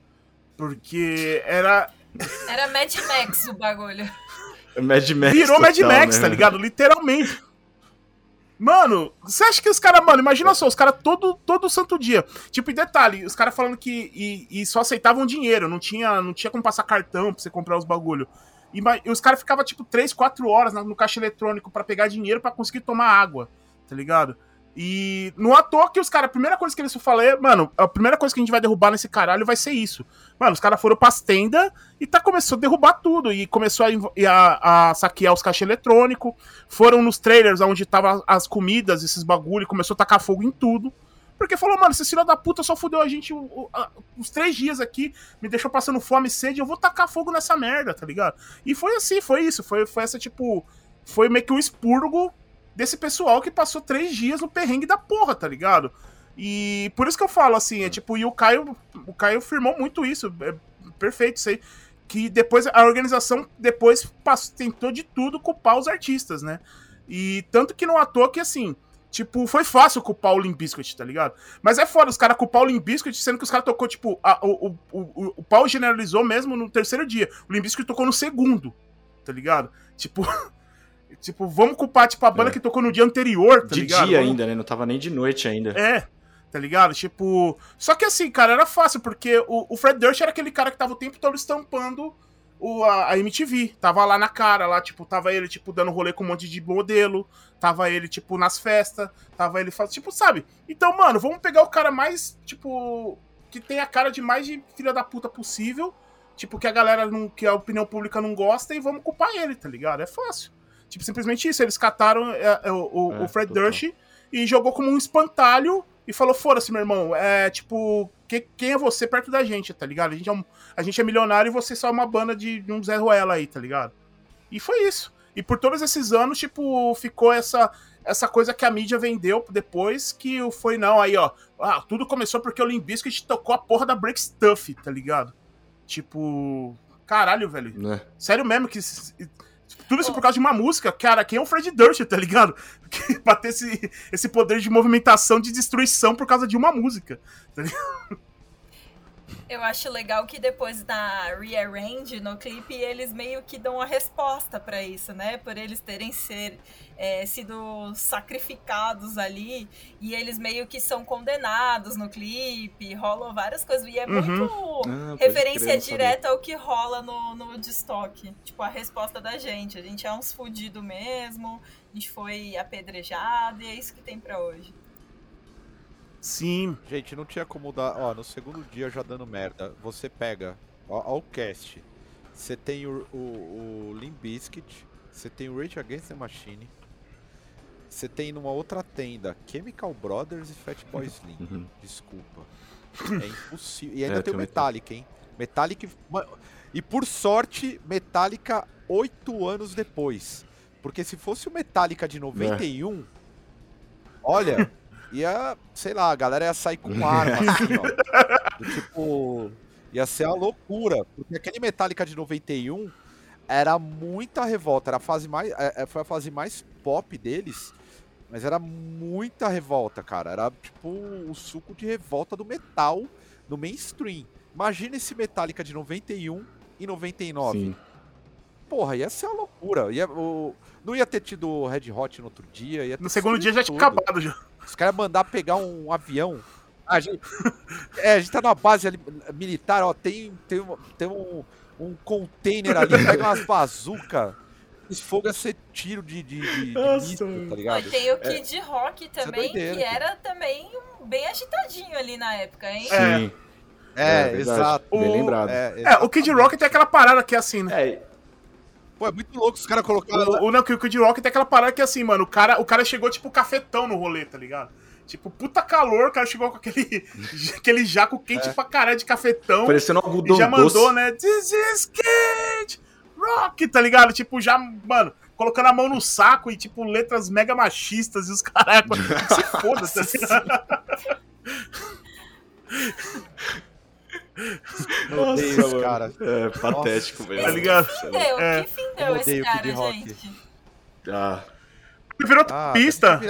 Porque era. Era Mad Max o bagulho. Mad Max. Virou Mad total, Max, né? tá ligado? Literalmente. Mano, você acha que os caras, mano, imagina só, os caras todo, todo santo dia. Tipo, e detalhe, os caras falando que e, e só aceitavam dinheiro, não tinha, não tinha como passar cartão pra você comprar os bagulho. E, e os caras ficavam, tipo, 3, 4 horas no caixa eletrônico pra pegar dinheiro pra conseguir tomar água, tá ligado? E não à toa que os caras, a primeira coisa que eles falaram, mano, a primeira coisa que a gente vai derrubar nesse caralho vai ser isso. Mano, os caras foram pras tendas e tá, começou a derrubar tudo. E começou a, a- a saquear os caixas eletrônicos. Foram nos trailers onde tava as comidas, esses bagulho, e começou a tacar fogo em tudo. Porque falou, mano, esse filho da puta só fudeu a gente os três dias aqui, me deixou passando fome e sede, eu vou tacar fogo nessa merda, tá ligado? E foi assim, foi isso, foi, foi essa, tipo, foi meio que o expurgo desse pessoal que passou três dias no perrengue da porra, tá ligado? E por isso que eu falo assim, é tipo, e o Caio, o Caio firmou muito isso, é perfeito isso aí. Que depois a organização depois passou, tentou de tudo culpar os artistas, né? E tanto que não à toa que assim, tipo, foi fácil culpar o Limp Bizkit, tá ligado? Mas é foda os caras culpar o Limp Bizkit, sendo que os caras tocou, tipo, a, o, o, o, o pau generalizou mesmo no terceiro dia. O Limp Bizkit tocou no segundo, tá ligado? Tipo, tipo, vamos culpar, tipo, a banda É. que tocou no dia anterior, tá de ligado? dia Vamos- ainda, né? Não tava nem de noite ainda. É, tá ligado? Tipo. Só que assim, cara, era fácil, porque o, o Fred Durst era aquele cara que tava o tempo todo estampando o, a, a MTV. Tava lá na cara, lá, tipo, tava ele, tipo, dando rolê com um monte de modelo. Tava ele, tipo, nas festas. Tava ele fazendo. Tipo, sabe? Então, mano, vamos pegar o cara mais, tipo. Que tem a cara de mais de filha da puta possível. Tipo, que a galera não. que a opinião pública não gosta e vamos culpar ele, tá ligado? É fácil. Tipo, simplesmente isso. Eles cataram é, é, o, o- É, o Fred total. Durst e jogou como um espantalho e falou: foda-se, meu irmão. É tipo, que- quem é você perto da gente, tá ligado? A gente é, um- a gente é milionário e você só é uma banda de, de um Zé Ruela aí, tá ligado? E foi isso. E por todos esses anos, tipo, ficou essa, essa coisa que a mídia vendeu depois, que foi, não, aí, ó. Ah, tudo começou porque o Limp Bizkit tocou a porra da Break Stuff, tá ligado? Tipo, caralho, velho. Né? Sério mesmo que. Tudo isso por causa de uma música. Cara, quem é o Fred Durst, tá ligado? Que, pra ter esse, esse poder de movimentação, de destruição por causa de uma música. Eu acho legal que depois da Rearrange no clipe, eles meio que dão uma resposta pra isso, né? Por eles terem ser, é, sido sacrificados ali. E eles meio que são condenados no clipe, rolam várias coisas. E é Uhum. muito Ah, referência direta ao que rola no, no Woodstock. Tipo, a resposta da gente. A gente é uns fudido mesmo, a gente foi apedrejado e é isso que tem pra hoje. Sim. Gente, não tinha como dar. Ó, no segundo dia já dando merda. Você pega. Ó, ó o cast. Você tem o, o, o Bizkit. Você tem o Rage Against the Machine. Você tem numa outra tenda Chemical Brothers e Fatboy Slim. Uhum. Desculpa. É impossível. E ainda É, tem o Metallica, hein? Metallica. E por sorte, Metallica oito anos depois. Porque se fosse o Metallica de 91, olha, ia, sei lá, a galera ia sair com arma, assim, ó. Do tipo, ia ser uma loucura. Porque aquele Metallica de 91 era muita revolta. Era a fase mais. é, é, foi a fase mais pop deles. Mas era muita revolta, cara. Era tipo o suco de revolta do metal no mainstream. Imagina esse Metallica de 91 e 99. Sim. Porra, ia ser uma loucura. Ia, o, não ia ter tido Red Hot no outro dia. Ia ter No segundo dia já tinha tudo. acabado já. Os caras mandar pegar um avião. A gente, é, a gente tá numa base ali, militar, ó. Tem, tem, um- tem um, um container ali, pega umas bazuca. Esse fogo ia ser tiro de, de, de, de Nossa, míssil, mano. tá ligado? tem o Kid Rock também, doideira, que cara. era também um- bem agitadinho ali na época, hein? É. Sim. É, verdade. exato. Bem O- lembrado. É, É, o Kid Rock tem aquela parada que é assim, né? É, Pô, é muito louco os caras colocaram. O, o, não, que o Kid Rock tem aquela parada que é assim, mano. O cara, o cara chegou tipo cafetão no rolê, tá ligado? Tipo, puta calor, o cara chegou com aquele, aquele jaco quente pra caralho de cafetão. parecendo um E algodão já mandou, doce. né? This is Kid Rock, tá ligado? Tipo, já, mano, colocando a mão no saco e, tipo, letras mega machistas e os caras. Se foda, tá ligado? Meu Deus, Nossa, mano. cara. É, patético, Nossa, velho. Tá ligado? Que fim deu? É. Que fim deu Eu esse odeio cara, Kid Rock. gente? Ah, Ele virou Ah, ter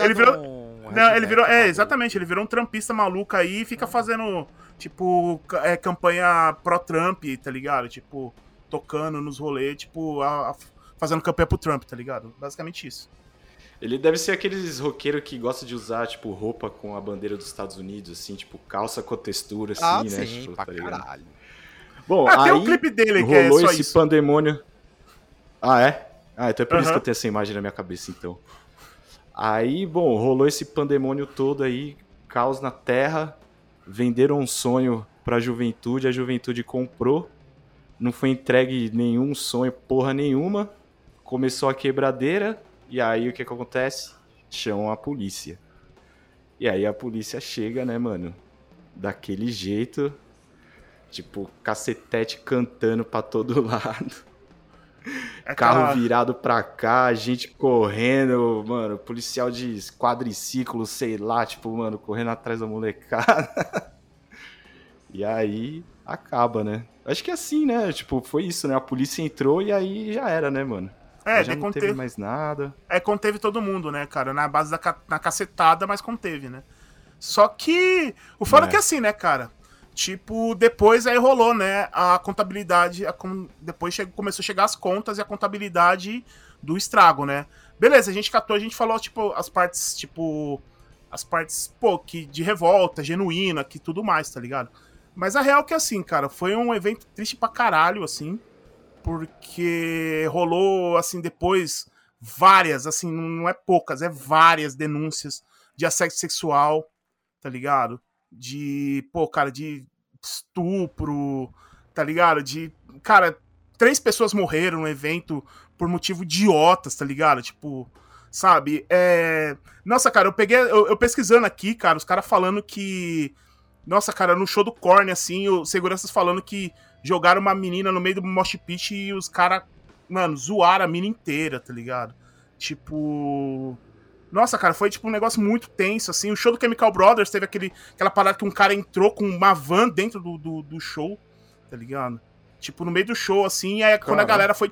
Ele virou. um Não, ele virou. É, maluco. exatamente. Ele virou um trampista maluco aí e fica fazendo, tipo, é, campanha pró-Trump, tá ligado? Tipo, tocando nos rolês, tipo, a- a- fazendo campanha pro Trump, tá ligado? Basicamente isso. Ele deve ser aqueles roqueiros que gosta de usar, tipo, roupa com a bandeira dos Estados Unidos, assim, tipo, calça com textura, assim, Ah, né? sim, tipo, pra tá caralho. Bom, Ah, aí tem um clipe dele que é rolou só esse isso. pandemônio. Ah, é? Ah, então é por isso Aham. que eu tenho essa imagem na minha cabeça, então. Aí, bom, rolou esse pandemônio todo aí, caos na terra, venderam um sonho pra juventude, a juventude comprou, não foi entregue nenhum sonho, porra nenhuma, começou a quebradeira, e aí o que que acontece? Chamam a polícia. E aí a polícia chega, né, mano, daquele jeito, tipo, cacetete cantando pra todo lado. É Carro aquela- virado pra cá, gente correndo, mano, policial de quadriciclo, sei lá, tipo, mano, correndo atrás da molecada. E aí acaba, né? Acho que é assim, né? Tipo, foi isso, né? A polícia entrou e aí já era, né, mano? É, Aí já não conteve, teve mais nada. é, conteve todo mundo, né, cara? Na base da ca- na cacetada, mas conteve, né? Só que o foda É. é que é assim, né, cara? Tipo, depois aí rolou, né, a contabilidade, a depois che- começou a chegar as contas e a contabilidade do estrago, né? Beleza, a gente catou, a gente falou, tipo, as partes, tipo, as partes, pô, que de revolta, genuína, que tudo mais, tá ligado? Mas a real é que assim, cara, foi um evento triste pra caralho, assim, porque rolou, assim, depois várias, assim, não é poucas, é várias denúncias de assédio sexual, tá ligado? De, pô, cara, de estupro, tá ligado? De, cara, três pessoas morreram no evento por motivo idiotas, tá ligado? Tipo, sabe? É... Nossa, cara, eu peguei, eu, eu pesquisando aqui, cara, os caras falando que. Nossa, cara, no show do Korn, assim, os seguranças falando que jogaram uma menina no meio do mosh pit e os caras, mano, zoaram a mina inteira, tá ligado? Tipo. Nossa, cara, foi tipo um negócio muito tenso, assim. O show do Chemical Brothers teve aquele, aquela parada que um cara entrou com uma van dentro do, do, do show, tá ligado? Tipo, no meio do show, assim, e aí quando a galera foi.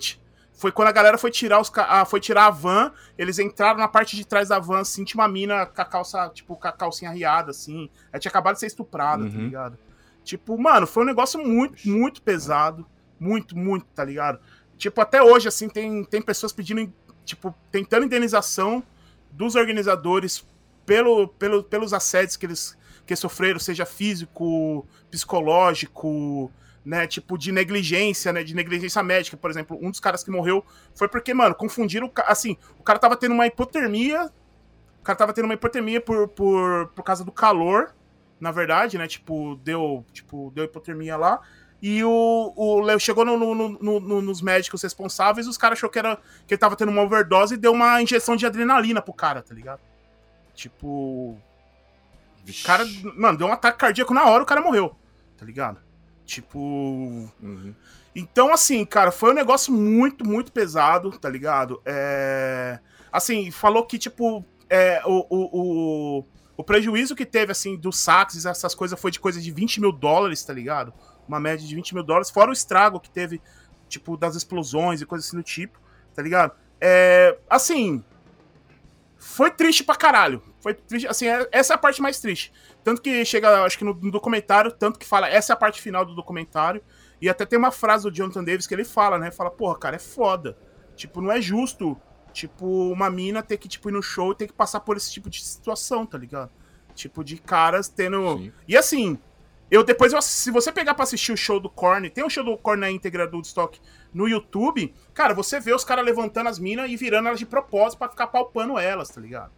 Foi quando a galera foi tirar os ca- ah, foi tirar a van, eles entraram na parte de trás da van, assim, tinha uma mina com a calça, tipo, com a calcinha riada, assim. Ela tinha acabado de ser estuprada, tá Uhum. ligado? Tipo, mano, foi um negócio muito, muito pesado. Muito, muito, tá ligado? Tipo, até hoje, assim, tem, tem pessoas pedindo, tipo, tentando indenização dos organizadores pelo, pelo, pelos assédios que eles que sofreram, seja físico, psicológico, né, tipo de negligência, né, de negligência médica, por exemplo, um dos caras que morreu foi porque, mano, confundiram, assim, o cara tava tendo uma hipotermia, o cara tava tendo uma hipotermia por, por, por causa do calor, na verdade, né, tipo, deu, tipo, deu hipotermia lá, e o, o Léo chegou no- no- no- nos médicos responsáveis, os caras achou que, era, que ele tava tendo uma overdose e deu uma injeção de adrenalina pro cara, tá ligado? Tipo, o cara, mano, deu um ataque cardíaco na hora, o cara morreu, tá ligado? Tipo, Uhum. então, assim, cara, foi um negócio muito, muito pesado, tá ligado? É... Assim, falou que, tipo, é, o, o, o, o prejuízo que teve, assim, dos saques, essas coisas, foi de coisa de 20 mil dólares, tá ligado? Uma média de 20 mil dólares, fora o estrago que teve, tipo, das explosões e coisas assim do tipo, tá ligado? É... Assim, foi triste pra caralho. Foi triste, assim, é- essa é a parte mais triste. Tanto que chega, acho que no, no documentário, tanto que fala, essa é a parte final do documentário. E até tem uma frase do Jonathan Davis que ele fala, né? Fala, porra, cara, é foda. Tipo, não é justo, tipo, uma mina ter que, tipo, ir no show e ter que passar por esse tipo de situação, tá ligado? Tipo, de caras tendo. Sim. E assim, eu depois, eu, se você pegar pra assistir o show do Korn, tem um show do Korn na íntegra do Stock no YouTube, cara, você vê os caras levantando as minas e virando elas de propósito pra ficar palpando elas, tá ligado?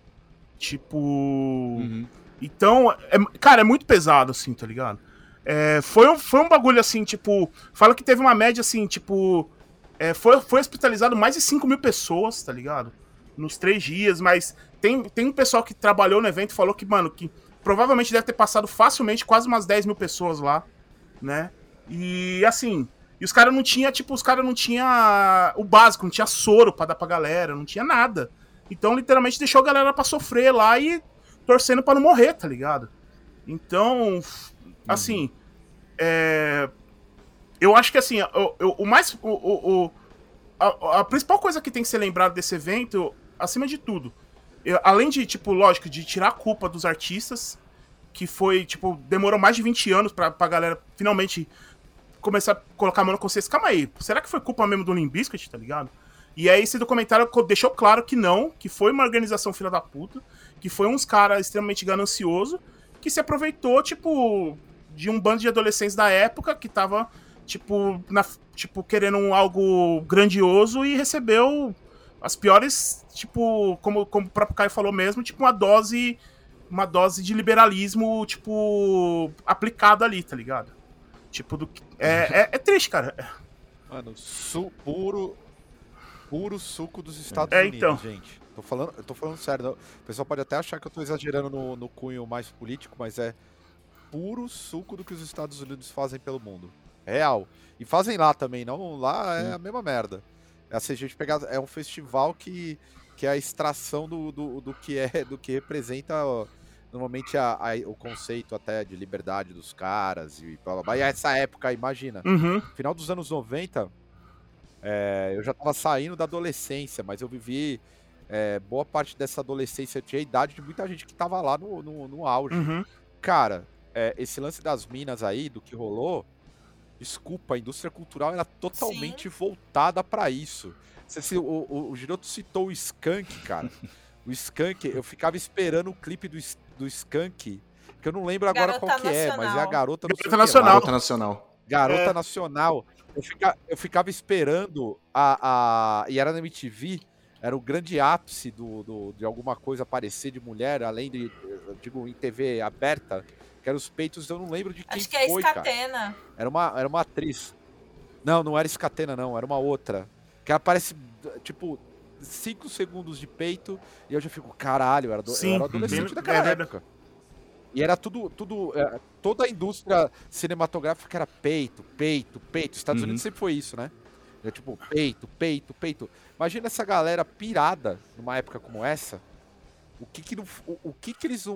Tipo. Uhum. Então, é- cara, é muito pesado, assim, tá ligado? É, foi, um, foi um bagulho assim, tipo. Fala que teve uma média assim, tipo. É, foi, foi hospitalizado mais de 5 mil pessoas, tá ligado? Nos três dias, mas tem, tem um pessoal que trabalhou no evento e falou que, mano, que provavelmente deve ter passado facilmente quase umas 10 mil pessoas lá, né? E assim. E os caras não tinha, tipo, os caras não tinha o básico, não tinha soro pra dar pra galera, não tinha nada. Então, literalmente, deixou a galera pra sofrer lá e torcendo pra não morrer, tá ligado? Então, assim, é, eu acho que assim, o, o- o mais. O, o- o- a, a principal coisa que tem que ser lembrado desse evento, acima de tudo, eu- além de, tipo, lógico, de tirar a culpa dos artistas, que foi, tipo, demorou mais de 20 anos pra, pra galera finalmente começar a colocar a mão na consciência. Calma aí, será que foi culpa mesmo do Limp Bizkit, tá ligado? E aí esse documentário deixou claro que não, que foi uma organização filha da puta, que foi uns caras extremamente ganancioso que se aproveitou, tipo, de um bando de adolescentes da época que tava, tipo, na, tipo querendo um algo grandioso e recebeu as piores, tipo, como, como o próprio Caio falou mesmo, tipo, uma dose uma dose de liberalismo, tipo, aplicado ali, tá ligado? Tipo, do é, é, é triste, cara. Mano, su puro. Puro suco dos Estados É, Unidos, então. gente. Tô falando, eu tô falando sério. O pessoal pode até achar que eu tô exagerando no, no cunho mais político, mas é puro suco do que os Estados Unidos fazem pelo mundo. Real. E fazem lá também, não? Lá é a mesma merda. Assim, a gente pegar, é um festival que, que é a extração do, do, do que é, do que representa ó, normalmente a, a, o conceito até de liberdade dos caras e blá, blá, blá. E essa época, imagina, Uhum. final dos anos 90, é, eu já tava saindo da adolescência, mas eu vivi é, boa parte dessa adolescência, eu tinha a idade de muita gente que tava lá no, no, no auge. Uhum. Cara, é, esse lance das minas aí, do que rolou, desculpa, a indústria cultural era totalmente voltada pra isso. Você, se- o, o, o Giroto citou o Skank, cara. O Skank, eu ficava esperando o clipe do, do Skank, que eu não lembro agora Garota qual que é, mas é a Nacional. garota Garota. Nacional. Garota Nacional. Garota É. Nacional. Eu, fica- eu ficava esperando a, a. E era na MTV, era o grande ápice do, do- de alguma coisa aparecer de mulher, além de. eu Digo, em TV aberta, que eram os peitos, eu não lembro de quem Acho que é foi, cara. Escatena. Era uma, era uma atriz. Não, não era Escatena, não, era uma outra. Que ela aparece, tipo, 5 segundos de peito, e eu já fico, caralho, eu era, do, eu Sim, era adolescente bem- daquela é verdade. época. E era tudo, tudo é, toda a indústria cinematográfica era peito, peito, peito. Estados Uhum. Unidos sempre foi isso, né? É tipo, peito, peito, peito. Imagina essa galera pirada numa época como essa. O que que, não, o, o que, que eles.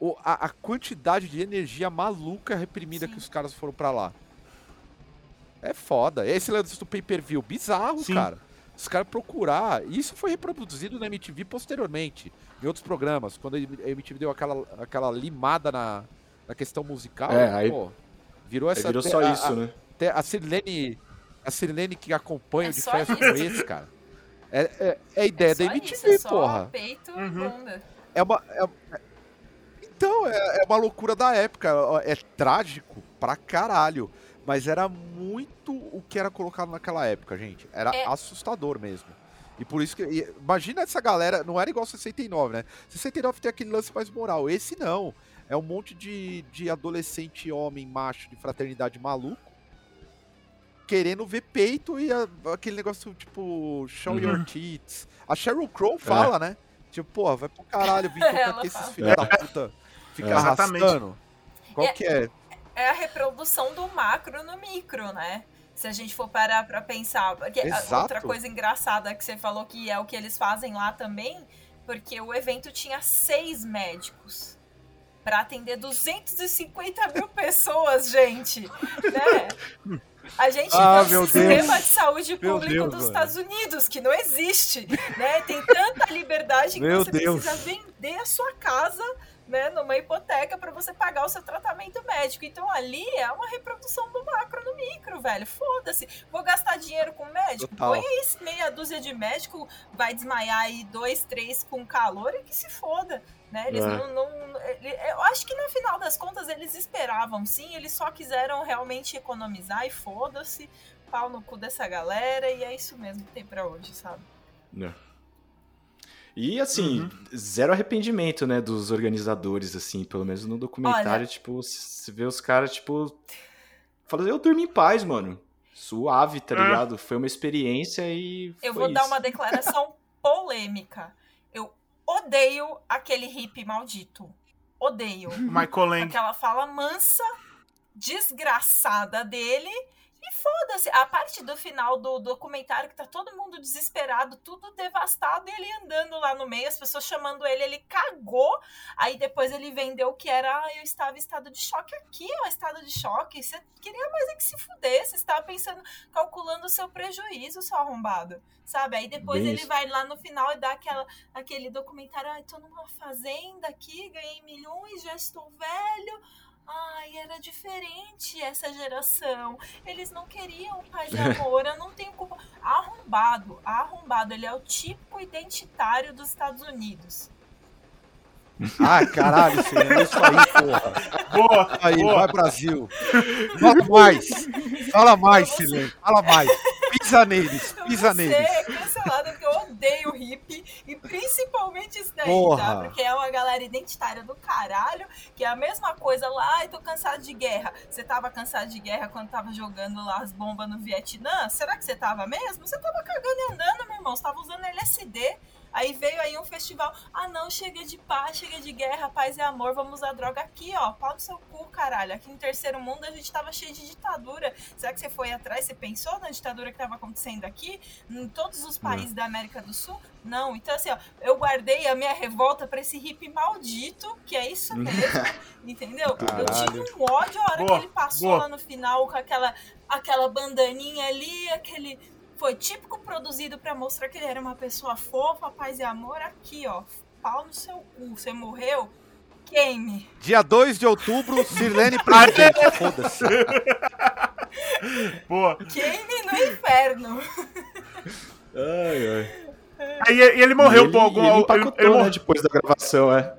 O- a, a quantidade de energia maluca reprimida Sim. que os caras foram pra lá. É foda. Esse lance do pay per view, bizarro, Sim. cara. Os caras procurar. E isso foi reproduzido na MTV posteriormente, em outros programas, quando a MTV deu aquela, aquela limada na, na questão musical. É, aí- pô, virou Aí essa. virou só a- isso, a- né? A Sirlene. A Sirlene que acompanha É o de festa isso. como esse, cara. É, é, é a ideia da só MTV, isso, é só porra. peito e Uhum. bunda. É uma. é- Então, é, é uma loucura da época. É trágico pra caralho. Mas era muito o que era colocado naquela época, gente. Era É. assustador mesmo. E por isso que. imagina essa galera. Não era igual 69, né? 69 tem aquele lance mais moral. Esse não. É um monte de, de adolescente homem macho de fraternidade maluco. Querendo ver peito e a- aquele negócio tipo. Show Uhum. your tits. A Sheryl Crow fala, né? Tipo, pô, vai pro caralho vir tocar aqui esses filhos da puta. Fica É. Exatamente. arrastando. Qual É- que é? É a reprodução do macro no micro, né? Se a gente for parar pra pensar. Porque a- Exato. outra coisa engraçada que você falou que é o que eles fazem lá também, porque o evento tinha seis médicos. Pra atender 250 mil pessoas, gente. Né? A gente Ah, meu o sistema Deus. de saúde Meu público Deus, dos velho. Estados Unidos, que não existe. Né? Tem tanta liberdade que Meu você Deus. precisa vender a sua casa né, numa hipoteca para você pagar o seu tratamento médico. Então ali é uma reprodução do macro no micro, velho. Foda-se. Vou gastar dinheiro com médico? Total. Põe aí meia dúzia de médico, vai desmaiar aí dois, três com calor e que se foda. Né? Eles É. não, não- ele- Eu acho que no final das contas eles esperavam, sim. Eles só quiseram realmente economizar e foda-se. Pau no cu dessa galera e é isso mesmo que tem pra hoje, sabe? É. E assim, Uhum. zero arrependimento, né, dos organizadores, assim, pelo menos no documentário, Olha- tipo, se vê os caras, tipo, falando, eu dormi em paz, mano. Suave, tá Ah. ligado? Foi uma experiência e. Eu vou dar isso. uma declaração polêmica. Eu odeio aquele hippie maldito. Odeio. Michael Lang. Aquela fala mansa, desgraçada dele. E foda-se. A parte do final do documentário que tá todo mundo desesperado, tudo devastado, e ele andando lá no meio, as pessoas chamando ele, ele cagou. Aí depois ele vendeu que era, ah, eu estava em estado de choque aqui, ó, estado de choque. Você queria mais é que se fudesse, você estava pensando, calculando o seu prejuízo, seu arrombado. Sabe? Aí depois Bem ele isso. vai lá no final e dá aquela, aquele documentário, ai, tô numa fazenda aqui, ganhei milhões, já estou velho. Ai, era diferente essa geração. Eles não queriam paz e amor, eu não tenho culpa. Arrombado, arrombado. Ele é o típico identitário dos Estados Unidos. Ah, caralho, senhor, é isso aí, porra. Boa, Aí, boa. vai Brasil. Fala mais. Fala mais, Silêncio. Fala mais. Pisa neles, pisa vou neles. Odeio hippie e principalmente isso daí, Porra. tá? Porque é uma galera identitária do caralho, que é a mesma coisa lá, ai, tô cansado de guerra. Você tava cansado de guerra quando tava jogando lá as bombas no Vietnã? Será que você tava mesmo? Você tava cagando e andando, meu irmão. Você tava usando LSD. Aí veio aí um festival, ah não, chega de paz, chega de guerra, paz e amor, vamos usar droga aqui, ó, pau no seu cu, caralho. Aqui no terceiro mundo a gente tava cheio de ditadura. Será que você foi atrás, você pensou na ditadura que tava acontecendo aqui? Em todos os países da América do Sul? Não, então assim, ó, eu guardei a minha revolta pra esse hippie maldito, que é isso mesmo, entendeu? Eu tive um ódio a hora Boa, que ele passou boa. lá no final com aquela, aquela bandaninha ali, aquele. Foi típico produzido pra mostrar que ele era uma pessoa fofa, paz e amor. Aqui, ó, pau no seu cu. Você morreu? Queime. Dia 2 de outubro, Sirlene presidente. Foda-se. Boa. Queime no inferno. Ai, ai. Aí e ele morreu, ele, pô. e algum- ele ele, empacotou, ele morreu, né, depois da gravação, é.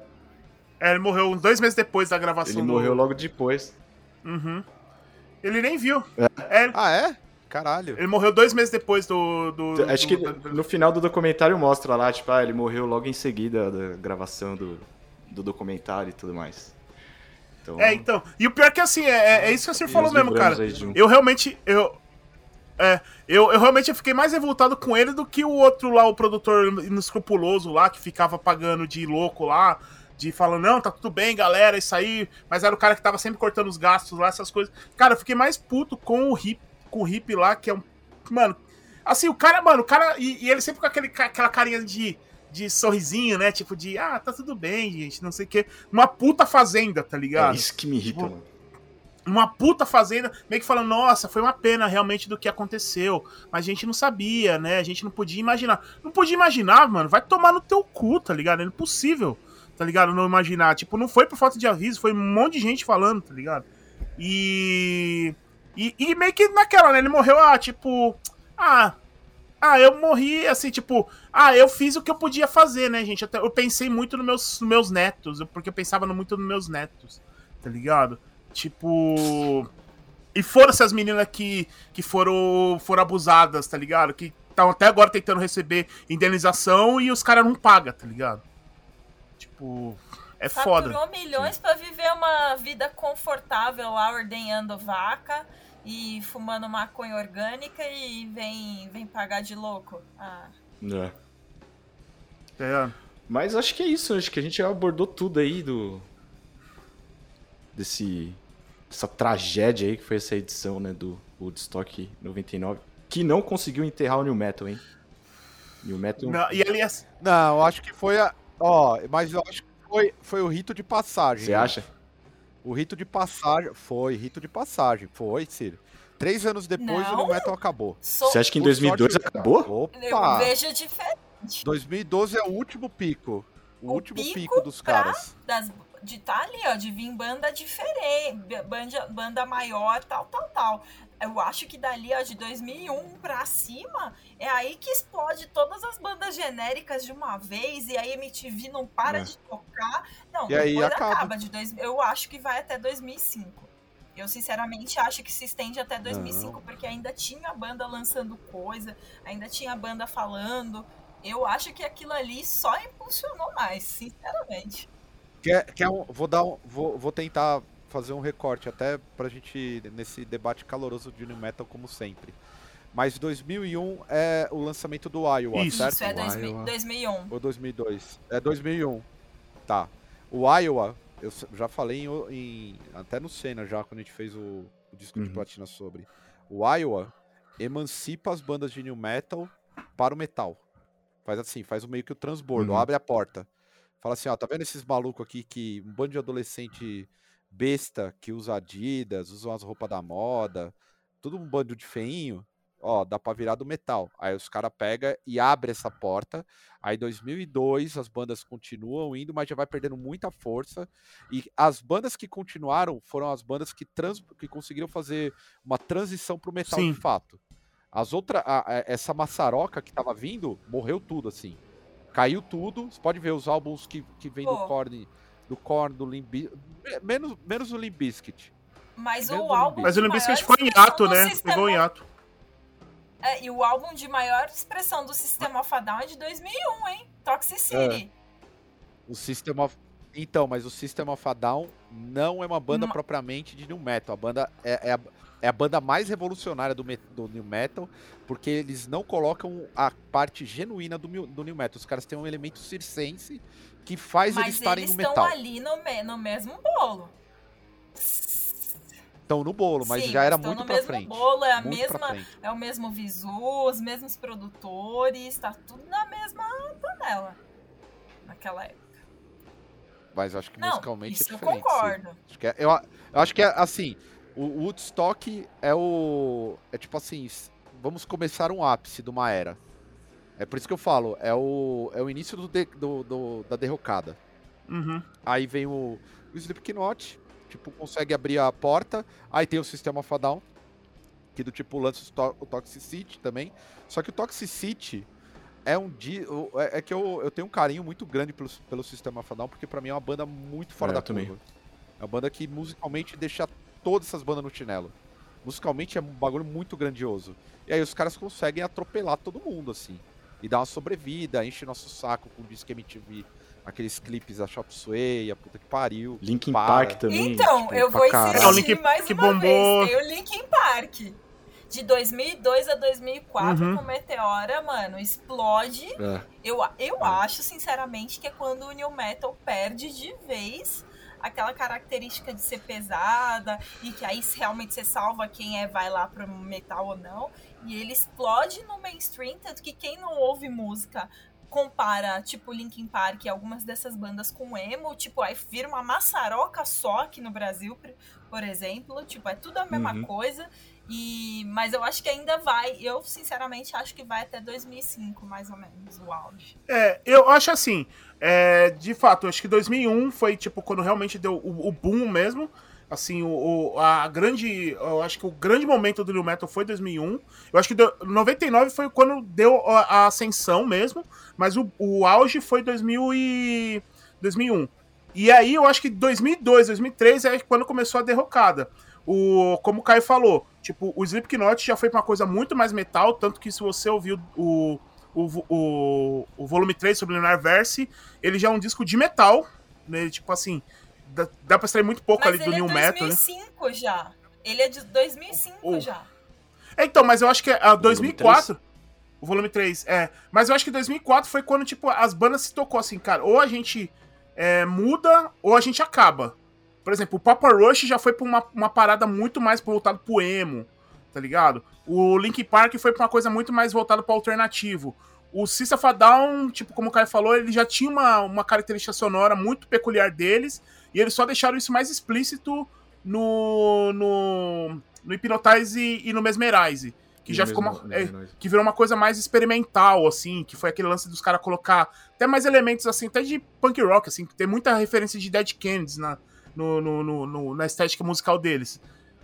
é, ele morreu uns dois meses depois da gravação. Ele do- morreu logo depois. Uhum. Ele nem viu. É, Ah, é? Caralho. ele morreu dois meses depois do. do Acho do- que do- no final do documentário mostra lá, tipo, ah, ele morreu logo em seguida da gravação do, do documentário e tudo mais. Então, É, então. E o pior é que assim, é, é isso que o senhor falou mesmo, cara. um- Eu realmente. Eu, é, eu, eu realmente fiquei mais revoltado com ele do que o outro lá, o produtor inescrupuloso lá, que ficava pagando de louco lá, de falando, não, tá tudo bem, galera, isso aí. Mas era o cara que tava sempre cortando os gastos lá, essas coisas. Cara, eu fiquei mais puto com o hip, com o hip lá, que é um. Mano. Assim, o cara, mano, o cara. E, e ele sempre com aquele, aquela carinha de. De sorrisinho, né? Tipo de, ah, tá tudo bem, gente, não sei o quê. Uma puta fazenda, tá É ligado? isso que me irrita, Tipo, mano. uma puta fazenda, meio que falando, nossa, foi uma pena realmente do que aconteceu. Mas a gente não sabia, né? A gente não podia imaginar. Não podia imaginar, mano. Vai tomar no teu cu, tá ligado? É impossível, tá ligado? Não imaginar. Tipo, não foi por falta de aviso, foi um monte de gente falando, tá ligado? E. E, e meio que naquela, né? Ele morreu, ah, tipo. Ah. Ah, eu morri, assim, tipo. Ah, eu fiz o que eu podia fazer, né, gente? Até- Eu pensei muito nos meus, nos meus netos, porque eu pensava muito nos meus netos, tá ligado? Tipo. E foram essas meninas que, que foram, foram abusadas, tá ligado? Que estão até agora tentando receber indenização e os caras não pagam, tá ligado? Tipo. É foda. Faturou milhões pra viver uma vida confortável lá, ordenhando vaca e fumando maconha orgânica e vem, vem pagar de louco. Ah, É. É. Mas acho que é isso, acho que a gente já abordou tudo aí do. desse. essa tragédia aí que foi essa edição, né, do Woodstock 99. Que não conseguiu enterrar o New Metal, hein? New Metal. Não, e aliás. Não, eu acho que foi a. Ó, mas eu acho que foi, foi o rito de passagem. Você né? acha? O rito de passagem. Foi, rito de passagem. Foi, Ciro. Três anos depois Não. o New Metal acabou. sou, Você acha que em Por 2002 sorte- acabou? eu Opa! vejo diferente. 2012 é o último pico. O, O último pico pico, dos pra- caras. Das, de tá ali, ó, de vir banda diferente, banda, banda maior, tal, tal, tal. Eu acho que dali, ó, de 2001 pra cima, é aí que explode todas as bandas genéricas de uma vez, e aí a MTV não para É. de tocar. Não, E aí depois acaba. acaba. de dois, eu acho que vai até 2005. Eu, sinceramente, acho que se estende até 2005, porque ainda tinha banda lançando coisa, ainda tinha banda falando. Eu acho que aquilo ali só impulsionou mais, sinceramente. Quer, quer um- vou, dar um, vou, vou tentar fazer um recorte até pra gente, nesse debate caloroso de New Metal, como sempre. Mas 2001 é o lançamento do Iowa, Isso. certo? Isso é 2000, Iowa. 2001. Ou 2002? É 2001. Tá. O Iowa, eu já falei em, em- até no Senna já, quando a gente fez o, o disco de Uhum. platina sobre. O Iowa emancipa as bandas de new metal para o metal. Faz assim, faz o meio que o transbordo, Uhum. abre a porta. Fala assim, ó, tá vendo esses malucos aqui que um bando de adolescente besta que usa Adidas, usam as roupas da moda, tudo um bando de feinho, ó, dá pra virar do metal. Aí os caras pegam e abre essa porta. Aí 2002 as bandas continuam indo, mas já vai perdendo muita força. E as bandas que continuaram foram as bandas que, trans, que conseguiram fazer uma transição pro metal Sim. de fato. As outras, essa maçaroca que tava vindo, morreu tudo assim. Caiu tudo. Você pode ver os álbuns que, que vem do Pô. Korn, do Korn, do Limp Biz- menos menos o Limp Bizkit. Mas Mesmo o álbum. Mas o maior ficou em do né? Pegou em hiato. É, e o álbum de maior expressão do System of a Down é de 2001, hein? Toxicity. O System of Então, mas o System of a Down não é uma banda Ma- propriamente de new metal. A banda é, é a- é a banda mais revolucionária do, do New Metal, porque eles não colocam a parte genuína do, do New Metal. Os caras têm um elemento circense que faz Mas eles estarem eles no metal. estão ali no, me no mesmo bolo. Estão no bolo, mas Sim, já era estão muito mesmo frente. bolo, é a mesma, é o mesmo visu, os mesmos produtores, tá tudo na mesma panela. Naquela época. Mas eu acho que Não, musicalmente isso é eu diferente. sim. concordo. Acho que é, eu, eu acho que é assim, o Woodstock é o. É tipo assim, vamos começar um ápice de uma era. É por isso que eu falo, é o, é o início do, de- do- do- da derrocada. Uhum. Aí vem o, o Slipknot, tipo, consegue abrir a porta. Aí tem o System of a Down, que do tipo lança o, to o Toxicity também. Só que o Toxicity é um di o- é, é que eu, eu tenho um carinho muito grande pelo, pelo System of a Down, porque pra mim é uma banda muito fora É, da também. curva. É uma banda que musicalmente deixa todas essas bandas no chinelo. Musicalmente é um bagulho muito grandioso. E aí os caras conseguem atropelar todo mundo, assim. E dar uma sobrevida, enche nosso saco com o disco MTV, aqueles clipes, a Chop Suey, a puta que pariu. Linkin Para. Park também. Então, tipo, eu vou insistir É, Linkin mais Park uma bombou. vez. Tem o Linkin Park. De 2002 a 2004, Uhum. com Meteora, mano, explode. É. Eu, eu acho, sinceramente, que é quando o New Metal perde de vez aquela característica de ser pesada e que aí realmente você salva quem é vai lá pro metal ou não. E ele explode no mainstream, tanto que quem não ouve música compara, tipo, Linkin Park e algumas dessas bandas com emo, tipo, aí vira uma maçaroca só aqui no Brasil, por- exemplo, tipo, é tudo a mesma Uhum. coisa. E mas eu acho que ainda vai, eu sinceramente acho que vai até 2005, mais ou menos, o auge. É, eu acho assim, é, de fato, acho que 2001 foi, tipo, quando realmente deu o, o boom mesmo. Assim, o, o- a grande. Eu acho que o grande momento do New Metal foi 2001. Eu acho que do- 99 foi quando deu a, a ascensão mesmo. Mas o, o auge foi 2000 e 2001. E aí eu acho que 2002, 2003 é quando começou a derrocada. O, como o Caio falou, tipo, o Slipknot já foi pra uma coisa muito mais metal, tanto que se você ouviu o, o, o, o volume 3 sobre Lunar Verse, ele já é um disco de metal, né? Tipo assim, dá, dá pra extrair muito pouco Mas ali ele do é New Metal, né? 2005 já. Ele é de 2005 Oh. já. É, então, mas eu acho que a volume 2004. O volume 3, é. Mas eu acho que 2004 foi quando, tipo, as bandas se tocou assim, cara. Ou a gente é, muda, ou a gente acaba. Por exemplo, o Papa Rush já foi pra uma, uma parada muito mais voltada pro emo, tá ligado? O Link Park foi pra uma coisa muito mais voltada pro alternativo. O System of a Down, tipo, como o Caio falou, ele já tinha uma, uma característica sonora muito peculiar deles, e eles só deixaram isso mais explícito no, no, no Hypnotize e, no Mesmerize. Que E já mesmo- ficou uma, é, que virou uma coisa mais experimental, assim, que foi aquele lance dos caras colocar até mais elementos, assim, até de punk rock, assim, que tem muita referência de Dead Kennedys na, no, no- no- no- na estética musical deles.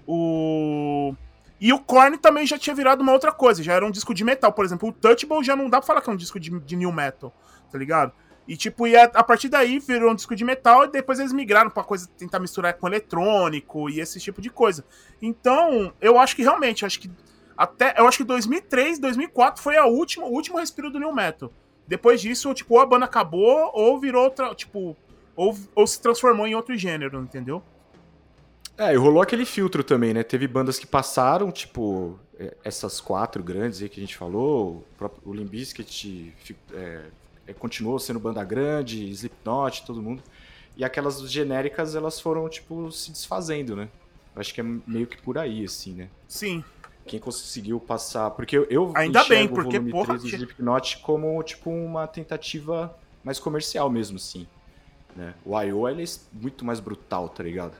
O... E o Korn também já tinha virado uma outra coisa, já era um disco de metal, por exemplo, o Touchable já não dá pra falar que é um disco de, de new metal, tá ligado? E tipo, e a, partir daí virou um disco de metal e depois eles migraram pra coisa tentar misturar com eletrônico e esse tipo de coisa. Então, eu acho que realmente, acho que até eu acho que 2003, 2004 foi a última, o último respiro do new metal. Depois disso, tipo, ou a banda acabou ou virou outra, tipo, ou, ou se transformou em outro gênero, entendeu? É, e rolou aquele filtro também, né? Teve bandas que passaram, tipo, é, essas quatro grandes aí que a gente falou, o próprio o é, continuou sendo banda grande, Slipknot, todo mundo. E aquelas genéricas, elas foram, tipo, se desfazendo, né? Eu acho que é meio que por aí, assim, né? Sim. Quem conseguiu passar... Porque eu, eu Ainda bem, enxergo o porque, volume porra, 3 do Slipknot como, tipo, uma tentativa mais comercial mesmo, assim. Né? O I.O. ele é muito mais brutal, tá ligado?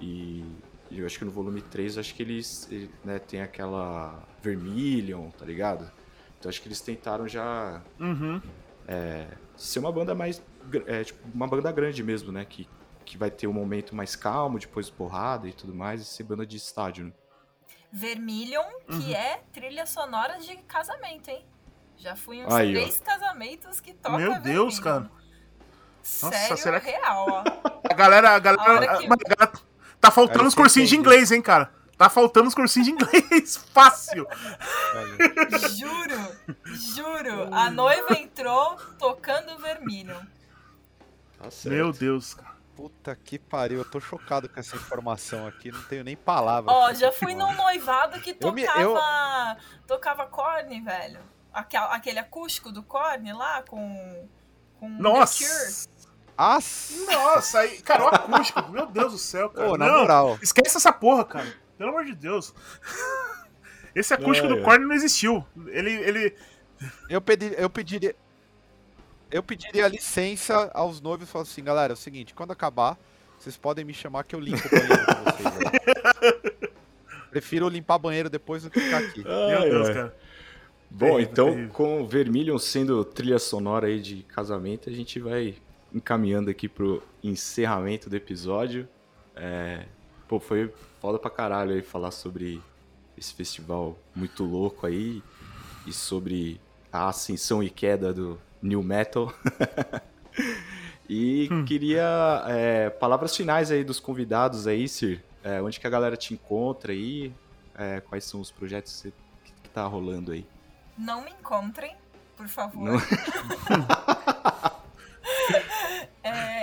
E, e eu acho que no volume 3, acho que eles ele, né, tem aquela Vermilion, tá ligado? Então acho que eles tentaram já Uhum. Ser uma banda mais. É, tipo, uma banda grande mesmo, né? Que, que vai ter um momento mais calmo, depois porrada e tudo mais, e ser banda de estádio, né? Vermilion, que Uhum. é trilha sonora de casamento, hein? Já fui em uns Aí, ó. três casamentos que tocam Meu Deus, Vermilion. cara. Sério, Nossa, será que- real, ó. A galera, a A galera, hora que- a galera tá faltando os cursinhos de inglês, hein, cara? Tá faltando os cursinhos de inglês, fácil. Juro, juro. A noiva entrou tocando Vermilion. Tá certo. Meu Deus, cara. Puta que pariu, eu tô chocado com essa informação aqui, não tenho nem palavras. Ó, pra já fui num noivado que Eu me- tocava. eu- Tocava corne, velho. Aquele, aquele acústico do corne lá com. com. Nossa! Nossa, aí, cara, o acústico, meu Deus do céu, cara. pô, na não, moral. esquece essa porra, cara. Pelo amor de Deus. Esse acústico Ai, do. Korn não existiu. Ele, ele. Eu, pedi, eu pediria. Eu pediria licença aos noivos e falaria assim, galera, é o seguinte, quando acabar, vocês podem me chamar que eu limpo o banheiro com vocês. Prefiro limpar banheiro depois do que ficar aqui. Meu Ai, Deus, ai. cara. Bom, Terrível, então, terrível. com o Vermilion sendo trilha sonora aí de casamento, a gente vai encaminhando aqui pro encerramento do episódio. É, Pô, foi foda pra caralho aí falar sobre esse festival muito louco aí e sobre a ascensão e queda do New Metal. e Hum. queria é, palavras finais aí dos convidados aí, Sir. É, onde que a galera te encontra aí? É, quais são os projetos que, você- que tá rolando aí? Não me encontrem, por favor. Não- É,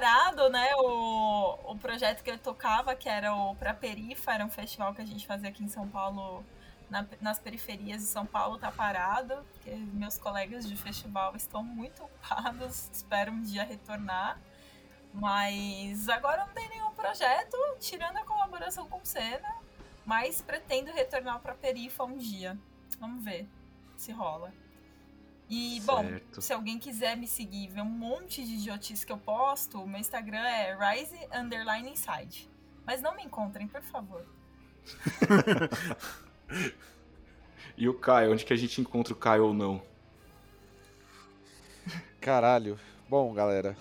parado, né? O, o projeto que eu tocava, que era o Pra Perifa, era um festival que a gente fazia aqui em São Paulo, na- nas periferias de São Paulo, tá parado, porque meus colegas de festival estão muito ocupados, espero um dia retornar. Mas agora não tem nenhum projeto, tirando a colaboração com o Senna, mas pretendo retornar pra Perifa um dia. Vamos ver se rola. E, bom, Certo. se alguém quiser me seguir e ver um monte de idiotice que eu posto, meu Instagram é rise underline inside. Mas não me encontrem, por favor. E o Caio, onde que a gente encontra o Caio ou não? Caralho. Bom, galera,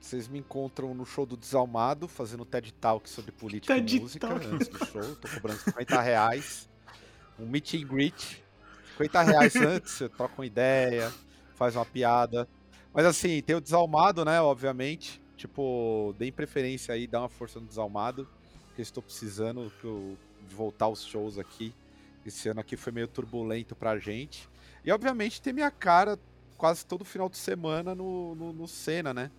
vocês me encontram no show do Desalmado, fazendo TED Talk sobre política TED e música Talk. antes do show. Tô cobrando 50 reais. Um meet and greet. 50 reais antes, você troca uma ideia, faz uma piada. Mas assim, tem o Desalmado, né, obviamente. Tipo, deem preferência aí, dá uma força no Desalmado. Porque estou precisando eu- de voltar aos shows aqui. Esse ano aqui foi meio turbulento pra gente. E obviamente tem minha cara quase todo final de semana no, no, no Senna, né?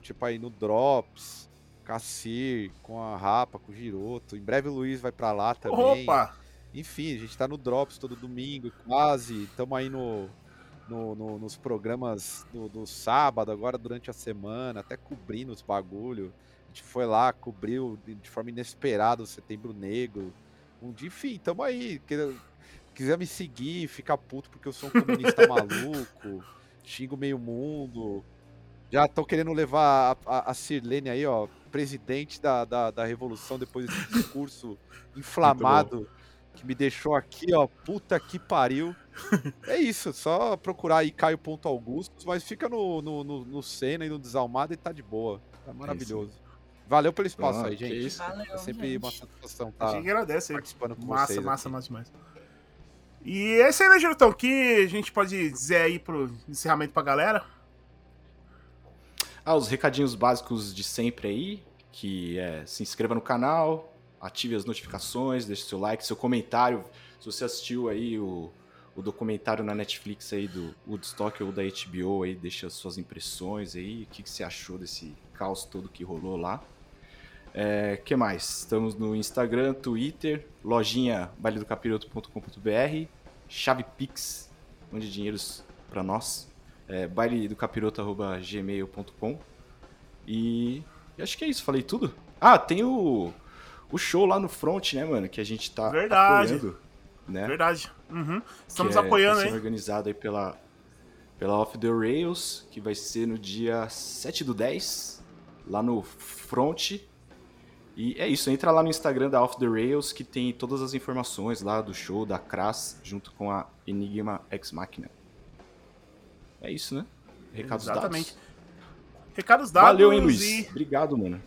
Tipo aí no Drops, Cassir, com a Rapa, com o Giroto. Em breve o Luiz vai pra lá também. Opa! Enfim, a gente tá no Drops todo domingo, quase. Estamos aí no, no- no- nos programas do, do sábado, agora durante a semana, até cobrindo os bagulho. A gente foi lá, cobriu de, forma inesperada o Setembro Negro. Um dia, enfim, tamo aí. Quiser me seguir, ficar puto porque eu sou um comunista maluco, xingo meio mundo. Já tô querendo levar a, a, a Sirlene aí, ó, presidente da, da, da Revolução, depois desse discurso inflamado que me deixou aqui, ó, puta que pariu. É isso, só procurar aí Caio.Augustos, mas fica no, no, no, no Senna e no Desalmado e tá de boa. Tá maravilhoso. Valeu pelo espaço Ah, aí, gente. isso. Valeu, É sempre gente. uma satisfação A estar gente agradece aí. participando com Massa, vocês. massa, aqui. massa demais. E é isso aí, né, Girotão? O que a gente pode dizer aí pro encerramento pra galera? Ah, os recadinhos básicos de sempre aí, que é se inscreva no canal, ative as notificações, deixe seu like, seu comentário. Se você assistiu aí o, o documentário na Netflix aí do Woodstock ou da HBO aí, deixa as suas impressões aí, o que, que você achou desse caos todo que rolou lá. É, que mais? Estamos no Instagram, Twitter, lojinha bailedocapiroto.com.br, chave Pix, mande dinheiros pra nós, é, bailedocapiroto.gmail.com e, e acho que é isso, falei tudo? Ah, tem o, o show lá no front, né, mano, que a gente tá Verdade. apoiando, né? Verdade. Uhum. Estamos é- apoiando, tá hein? organizado aí pela, pela Off the Rails, que vai ser no dia 7 do 10, lá no Front. E é isso, entra lá no Instagram da Off the Rails, que tem todas as informações lá do show, da Crass, junto com a Enigma X Machina. É isso, né? Recados Exatamente. dados. Recados dados. Valeu, hein, Luiz? e- Obrigado, mano.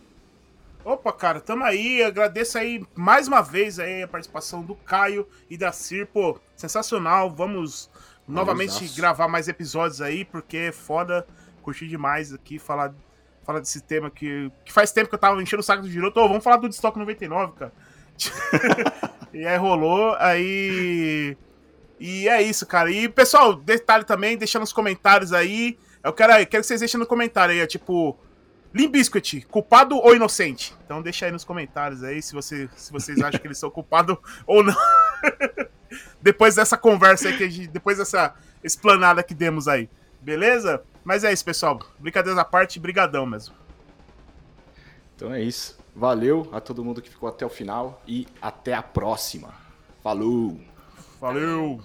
Opa, cara, tamo aí. Agradeço aí mais uma vez aí a participação do Caio e da Cir. Pô, sensacional. Vamos novamente gravar mais episódios aí, porque é foda. Curti demais aqui falar, falar desse tema que, que faz tempo que eu tava enchendo o saco do Giroto. Ô, vamos falar do Destock 99, cara. e aí rolou, aí. E é isso, cara. E, pessoal, detalhe também, deixa nos comentários aí. Eu quero, eu quero que vocês deixem no comentário aí, tipo, Limp culpado ou inocente? Então deixa aí nos comentários aí se, você, se vocês acham que eles são culpados ou não. depois dessa conversa aí, que gente, depois dessa explanada que demos aí. Beleza? Mas é isso, pessoal. Brincadeiras à parte, brigadão mesmo. Então é isso. Valeu a todo mundo que ficou até o final e até a próxima. Falou! Valeu.